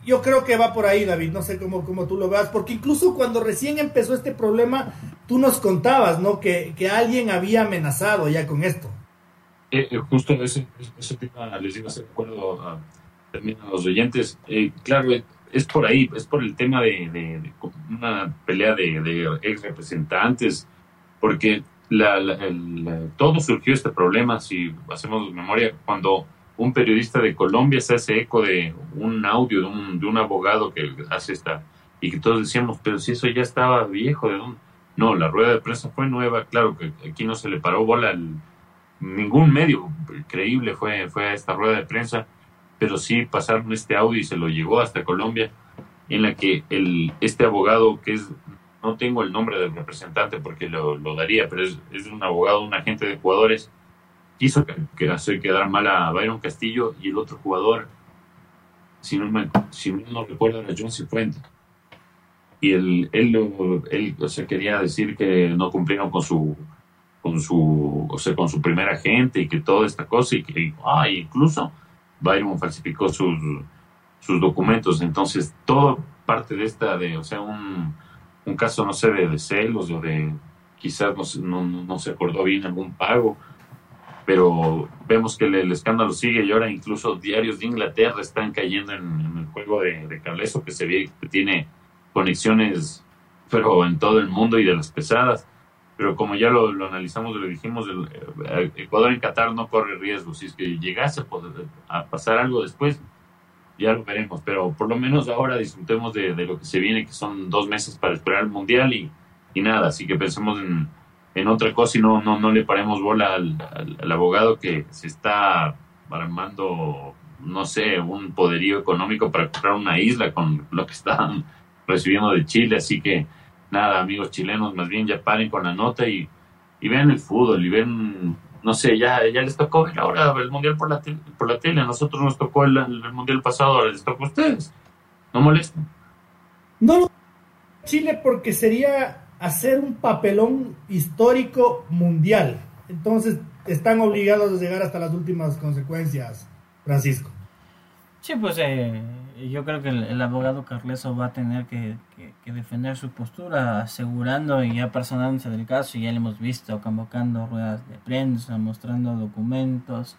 Yo creo que va por ahí, David, no sé cómo, cómo tú lo veas, porque incluso cuando recién empezó este problema, tú nos contabas, ¿no? Que, alguien había amenazado ya con esto. Eh, eh, justo ese, ese tema les iba a hacer acuerdo a, a los oyentes. Eh, claro, es por ahí, es por el tema de, una pelea de, ex representantes, porque la, todo surgió este problema, si hacemos memoria, cuando un periodista de Colombia se hace eco de un audio de un, de un abogado que hace esta, y que todos decíamos, pero si eso ya estaba viejo, ¿de dónde? No, la rueda de prensa fue nueva, claro que aquí no se le paró bola, ningún medio creíble fue, fue a esta rueda de prensa, pero sí pasaron este audio y se lo llegó hasta Colombia, en la que el, este abogado, que es, no tengo el nombre del representante porque lo, lo daría, pero es, es un abogado, un agente de jugadores, quiso que, hacer quedar mal a Byron Castillo y el otro jugador, si no, me, si no recuerdo, era John Cifuente. Y él, él, él sea, quería decir que no cumplieron con su con su o sea, con su primer agente y que toda esta cosa y que ah, incluso Byron falsificó sus, sus documentos entonces todo parte de esta de o sea un, un caso no sé de, celos o de quizás no, no, no, se acordó bien algún pago pero vemos que el, escándalo sigue y ahora incluso diarios de Inglaterra están cayendo en, el juego de, de que se ve que tiene conexiones pero en todo el mundo y de las pesadas pero como ya lo, analizamos lo dijimos, el, eh, Ecuador en Qatar no corre riesgo. Si es que llegase a pasar algo después, ya lo veremos. Pero por lo menos ahora disfrutemos de, lo que se viene, que son dos meses para esperar el Mundial y, y nada. Así que pensemos en, en, otra cosa y no, no, no le paremos bola al, al, abogado que se está armando, no sé, un poderío económico para comprar una isla con lo que están recibiendo de Chile. Así que nada, amigos chilenos, más bien ya paren con la nota y, y vean el fútbol y ven, no sé, ya, ya les tocó ver ahora el Mundial por la, por la tele, a nosotros nos tocó el, Mundial pasado, ahora les tocó a ustedes. No molesten. No, Chile porque sería hacer un papelón histórico mundial. Entonces están obligados a llegar hasta las últimas consecuencias, Francisco. Sí, pues eh, yo creo que el, abogado Carleso va a tener que, defender su postura, asegurando y ya personándose del caso, y ya lo hemos visto convocando ruedas de prensa, mostrando documentos,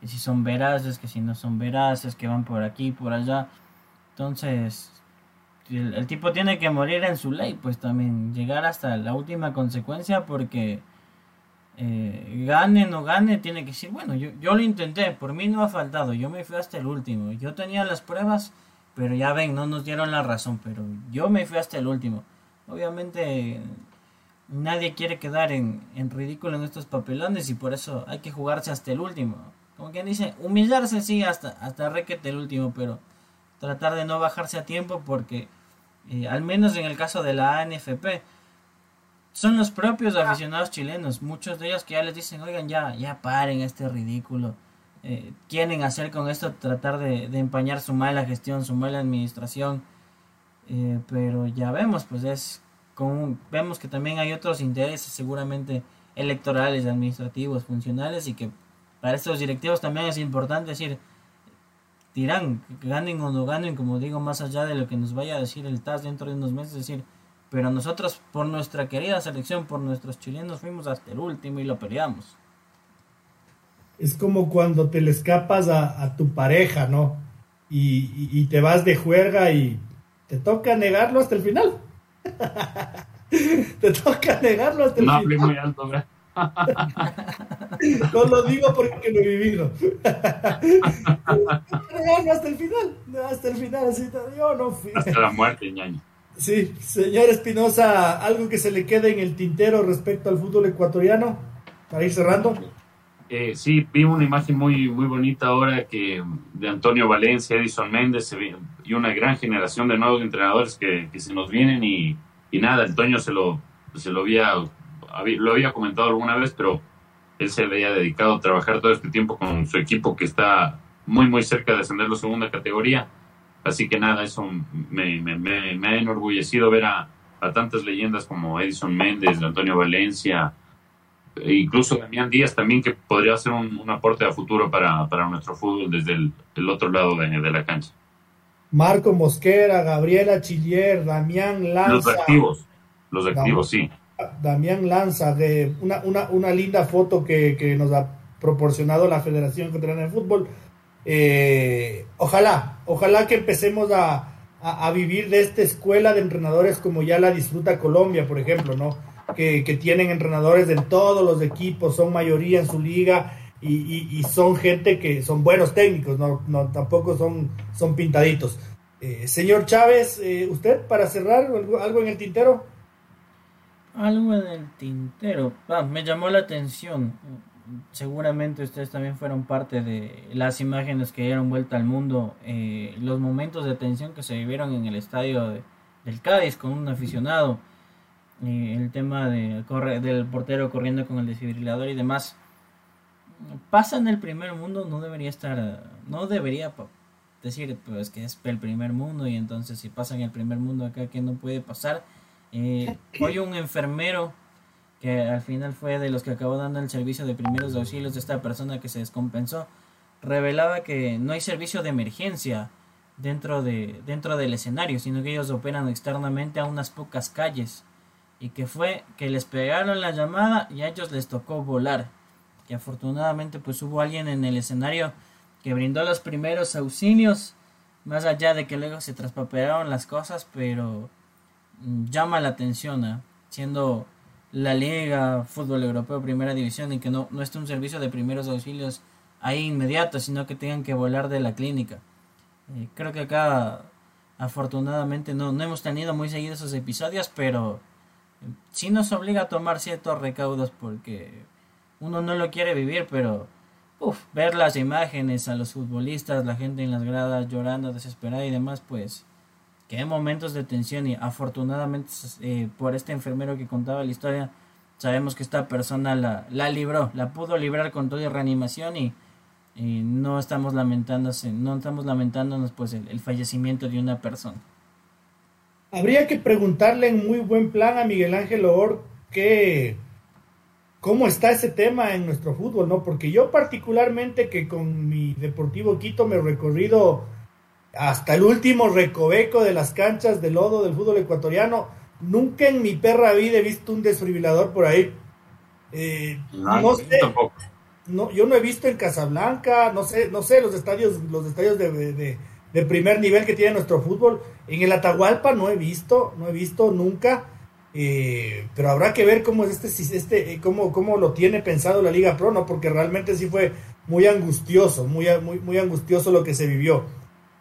que si son veraces, que si no son veraces, que van por aquí, por allá. Entonces, el tipo tiene que morir en su ley, pues también llegar hasta la última consecuencia, porque eh, gane no gane, tiene que decir, bueno, yo, yo lo intenté, por mí no ha faltado, yo me fui hasta el último, yo tenía las pruebas, pero ya ven, no nos dieron la razón, pero yo me fui hasta el último. Obviamente nadie quiere quedar en, en ridículo en estos papelones y por eso hay que jugarse hasta el último. Como quien dice, humillarse sí hasta, hasta requete el último, pero tratar de no bajarse a tiempo porque, eh, al menos en el caso de la ANFP, son los propios aficionados chilenos, muchos de ellos que ya les dicen, oigan, ya, ya paren este ridículo. Eh, quieren hacer con esto tratar de, empañar su mala gestión, su mala administración. Eh, pero ya vemos, pues es como vemos que también hay otros intereses seguramente electorales, administrativos, funcionales y que para estos directivos también es importante decir, dirán, ganen o no ganen, como digo, más allá de lo que nos vaya a decir el TAS dentro de unos meses, decir, pero nosotros, por nuestra querida selección, por nuestros chilenos, fuimos hasta el último y lo peleamos. Es como cuando te le escapas a, tu pareja, ¿no? Y, te vas de juerga y te toca negarlo hasta el final. te toca negarlo hasta el final. No, muy alto, ¿verdad? no lo digo porque lo he vivido. hasta el final, hasta el final, así, yo no fui. Hasta la muerte, ñaño. Sí, señor Espinosa, algo que se le quede en el tintero respecto al fútbol ecuatoriano, para ir cerrando. Eh, sí, vi una imagen muy, muy bonita ahora que de Antonio Valencia, Edison Méndez y una gran generación de nuevos entrenadores que, se nos vienen y, nada, Antonio se lo, se lo había, lo había comentado alguna vez, pero él se había dedicado a trabajar todo este tiempo con su equipo que está muy, muy cerca de ascender la segunda categoría Así que nada, eso me, me, ha enorgullecido ver a, tantas leyendas como Edison Méndez, Antonio Valencia, e incluso Damián Díaz también, que podría ser un, aporte a futuro para, nuestro fútbol desde el, otro lado de, la cancha. Marco Mosquera, Gabriela Chillier, Damián Lanza. Los activos, los activos, sí. Damián Lanza, de una, una, una linda foto que, que nos ha proporcionado la Federación Catalana de Fútbol eh, ojalá, ojalá que empecemos a, vivir de esta escuela de entrenadores como ya la disfruta Colombia, por ejemplo, ¿no? Que, tienen entrenadores en todos los equipos, son mayoría en su liga y, son gente que son buenos técnicos, no, no tampoco son, son pintaditos. Eh, señor Chávez, eh, ¿usted para cerrar algo, en el tintero? Algo en el tintero. Ah, me llamó la atención seguramente ustedes también fueron parte de las imágenes que dieron vuelta al mundo, eh, los momentos de tensión que se vivieron en el estadio del Cádiz con un aficionado, eh, el tema de, corre, del portero corriendo con el desfibrilador y demás. pasa en el primer mundo, no debería estar, no debería decir pues que es el primer mundo y entonces si pasa en el primer mundo acá que no puede pasar. Eh, hoy un enfermero que al final fue de los que acabó dando el servicio de primeros auxilios de esta persona que se descompensó, revelaba que no hay servicio de emergencia dentro, de, dentro del escenario, sino que ellos operan externamente a unas pocas calles y que fue que les pegaron la llamada y a ellos les tocó volar. Que afortunadamente pues hubo alguien en el escenario que brindó los primeros auxilios, más allá de que luego se traspapelaron las cosas, pero mm, llama la atención, ¿eh? siendo la Liga Fútbol Europeo Primera División y que no, no esté un servicio de primeros auxilios ahí inmediato, sino que tengan que volar de la clínica. Eh, creo que acá afortunadamente no, no hemos tenido muy seguidos esos episodios, pero eh, sí nos obliga a tomar ciertos recaudos porque uno no lo quiere vivir, pero uf, ver las imágenes a los futbolistas, la gente en las gradas llorando, desesperada y demás, pues que hay momentos de tensión y afortunadamente eh, por este enfermero que contaba la historia, sabemos que esta persona la, la libró, la pudo librar con toda reanimación y, no estamos lamentándose, no estamos lamentándonos pues el, fallecimiento de una persona. Habría que preguntarle en muy buen plan a Miguel Ángel Or que cómo está ese tema en nuestro fútbol, ¿no? Porque yo particularmente que con mi Deportivo Quito me he recorrido hasta el último recoveco de las canchas de lodo del fútbol ecuatoriano. Nunca en mi perra vida he visto un desfibrilador por ahí. Eh, no, sé, no, yo no he visto en Casablanca, no sé, no sé los estadios, los estadios de, de, primer nivel que tiene nuestro fútbol. En el Atahualpa no he visto, no he visto nunca. Eh, pero habrá que ver cómo es este, este cómo, cómo lo tiene pensado la Liga Pro, ¿no? Porque realmente sí fue muy angustioso, muy, muy, muy angustioso lo que se vivió.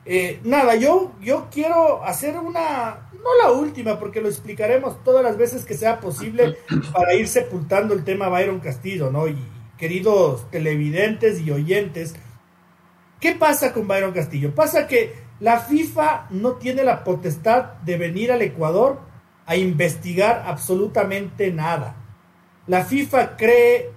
Eh, nada, yo, yo quiero hacer una, no la última, porque lo explicaremos todas las veces que sea posible para ir sepultando el tema Byron Castillo, ¿no? Y queridos televidentes y oyentes, ¿qué pasa con Byron Castillo? Pasa que la FIFA no tiene la potestad de venir al Ecuador a investigar absolutamente nada. La FIFA cree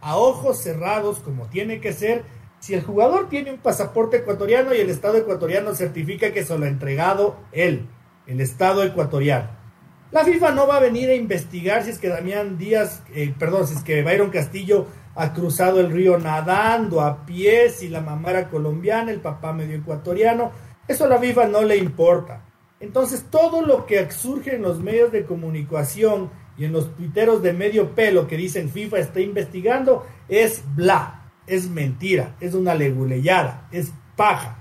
a ojos cerrados, como tiene que ser, si el jugador tiene un pasaporte ecuatoriano y el Estado ecuatoriano certifica que se lo ha entregado él, el Estado ecuatoriano. La FIFA no va a venir a investigar si es que Damián Díaz, eh, perdón, si es que Byron Castillo ha cruzado el río nadando a pie, si la mamá era colombiana, el papá medio ecuatoriano. Eso a la FIFA no le importa. Entonces todo lo que surge en los medios de comunicación y en los tuiteros de medio pelo que dicen FIFA está investigando es bla es mentira, es una leguleyada, es paja.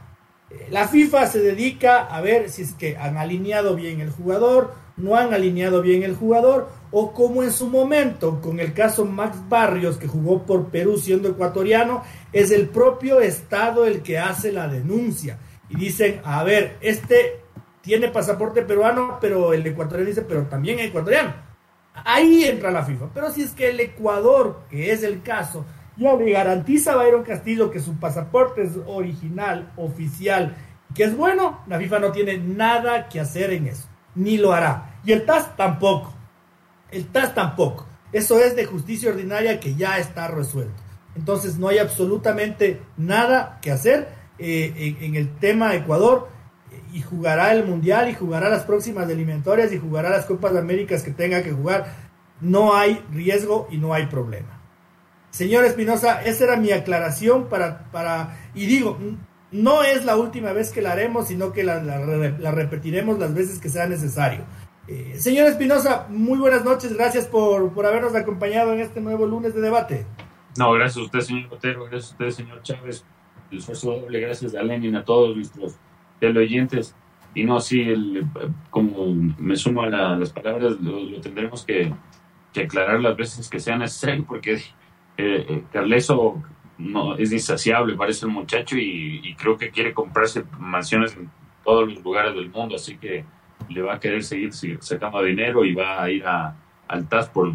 La FIFA se dedica a ver si es que han alineado bien el jugador, no han alineado bien el jugador, o como en su momento, con el caso Max Barrios, que jugó por Perú siendo ecuatoriano, es el propio Estado el que hace la denuncia. Y dicen, a ver, este tiene pasaporte peruano, pero el ecuatoriano dice, pero también ecuatoriano. Ahí entra la FIFA. Pero si es que el Ecuador, que es el caso, ya le garantiza a Byron Castillo que su pasaporte es original, oficial, que es bueno, la FIFA no tiene nada que hacer en eso, ni lo hará. Y el TAS tampoco. El TAS tampoco. Eso es de justicia ordinaria que ya está resuelto. Entonces no hay absolutamente nada que hacer eh, en, el tema Ecuador eh, y jugará el Mundial y jugará las próximas eliminatorias y jugará las Copas de Américas que tenga que jugar. No hay riesgo y no hay problema. Señor Espinosa, esa era mi aclaración para, para, y digo, no es la última vez que la haremos, sino que la, la, repetiremos las veces que sea necesario. Eh, señor Espinosa, muy buenas noches, gracias por, por habernos acompañado en este nuevo lunes de debate. No, gracias a usted, señor Otero, gracias a usted, señor Chávez, el esfuerzo doble, gracias a Lenin, a todos nuestros teleoyentes. Y no, sí, el, como me sumo a las palabras, lo, tendremos que, que aclarar las veces que sea necesario, porque eh, eh, Carleso no, es insaciable, parece el muchacho, y, creo que quiere comprarse mansiones en todos los lugares del mundo, así que le va a querer seguir sacando dinero y va a ir a, al TAS por,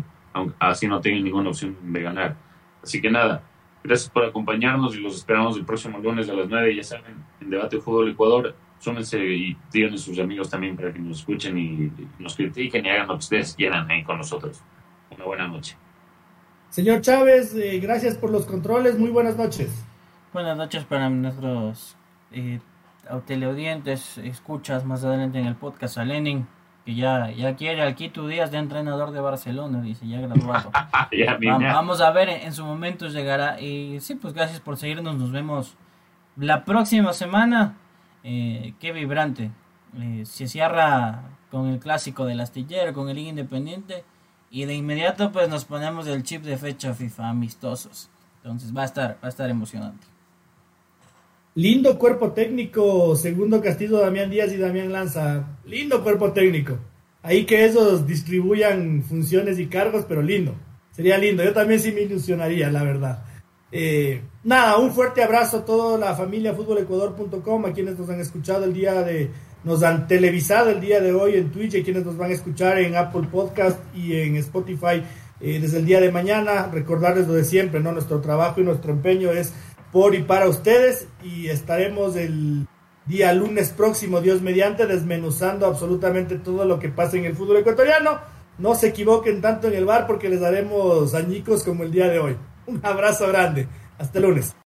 así no tenga ninguna opción de ganar. Así que nada, gracias por acompañarnos y los esperamos el próximo lunes a las 9, ya saben, en Debate Fútbol Ecuador. Súmense y díganle a sus amigos también para que nos escuchen y, nos critiquen y hagan lo que ustedes quieran ahí con nosotros. Una buena noche. Señor Chávez, eh, gracias por los controles. Muy buenas noches. Buenas noches para nuestros eh, teleaudientes, escuchas más adelante en el podcast a Lenin, que ya, ya quiere al Quito Díaz de entrenador de Barcelona, dice, ya graduado. vamos, a ver, en, su momento llegará. Y sí, pues gracias por seguirnos, nos vemos la próxima semana. Eh, qué vibrante. Eh, se cierra con el clásico del astillero, con el Liga Independiente. Y de inmediato pues nos ponemos el chip de fecha FIFA amistosos. Entonces va a estar, va a estar emocionante. Lindo cuerpo técnico, segundo Castillo, Damián Díaz y Damián Lanza. Lindo cuerpo técnico. Ahí que esos distribuyan funciones y cargos, pero lindo. Sería lindo. Yo también sí me ilusionaría, la verdad. Eh, nada, un fuerte abrazo a toda la familia futbolecuador.com, a quienes nos han escuchado el día de, nos han televisado el día de hoy en Twitch, y quienes nos van a escuchar en Apple Podcast y en Spotify eh, desde el día de mañana. Recordarles lo de siempre, ¿no? Nuestro trabajo y nuestro empeño es por y para ustedes y estaremos el día lunes próximo, Dios mediante, desmenuzando absolutamente todo lo que pasa en el fútbol ecuatoriano. No se equivoquen tanto en el bar porque les daremos añicos como el día de hoy. Un abrazo grande. Hasta lunes.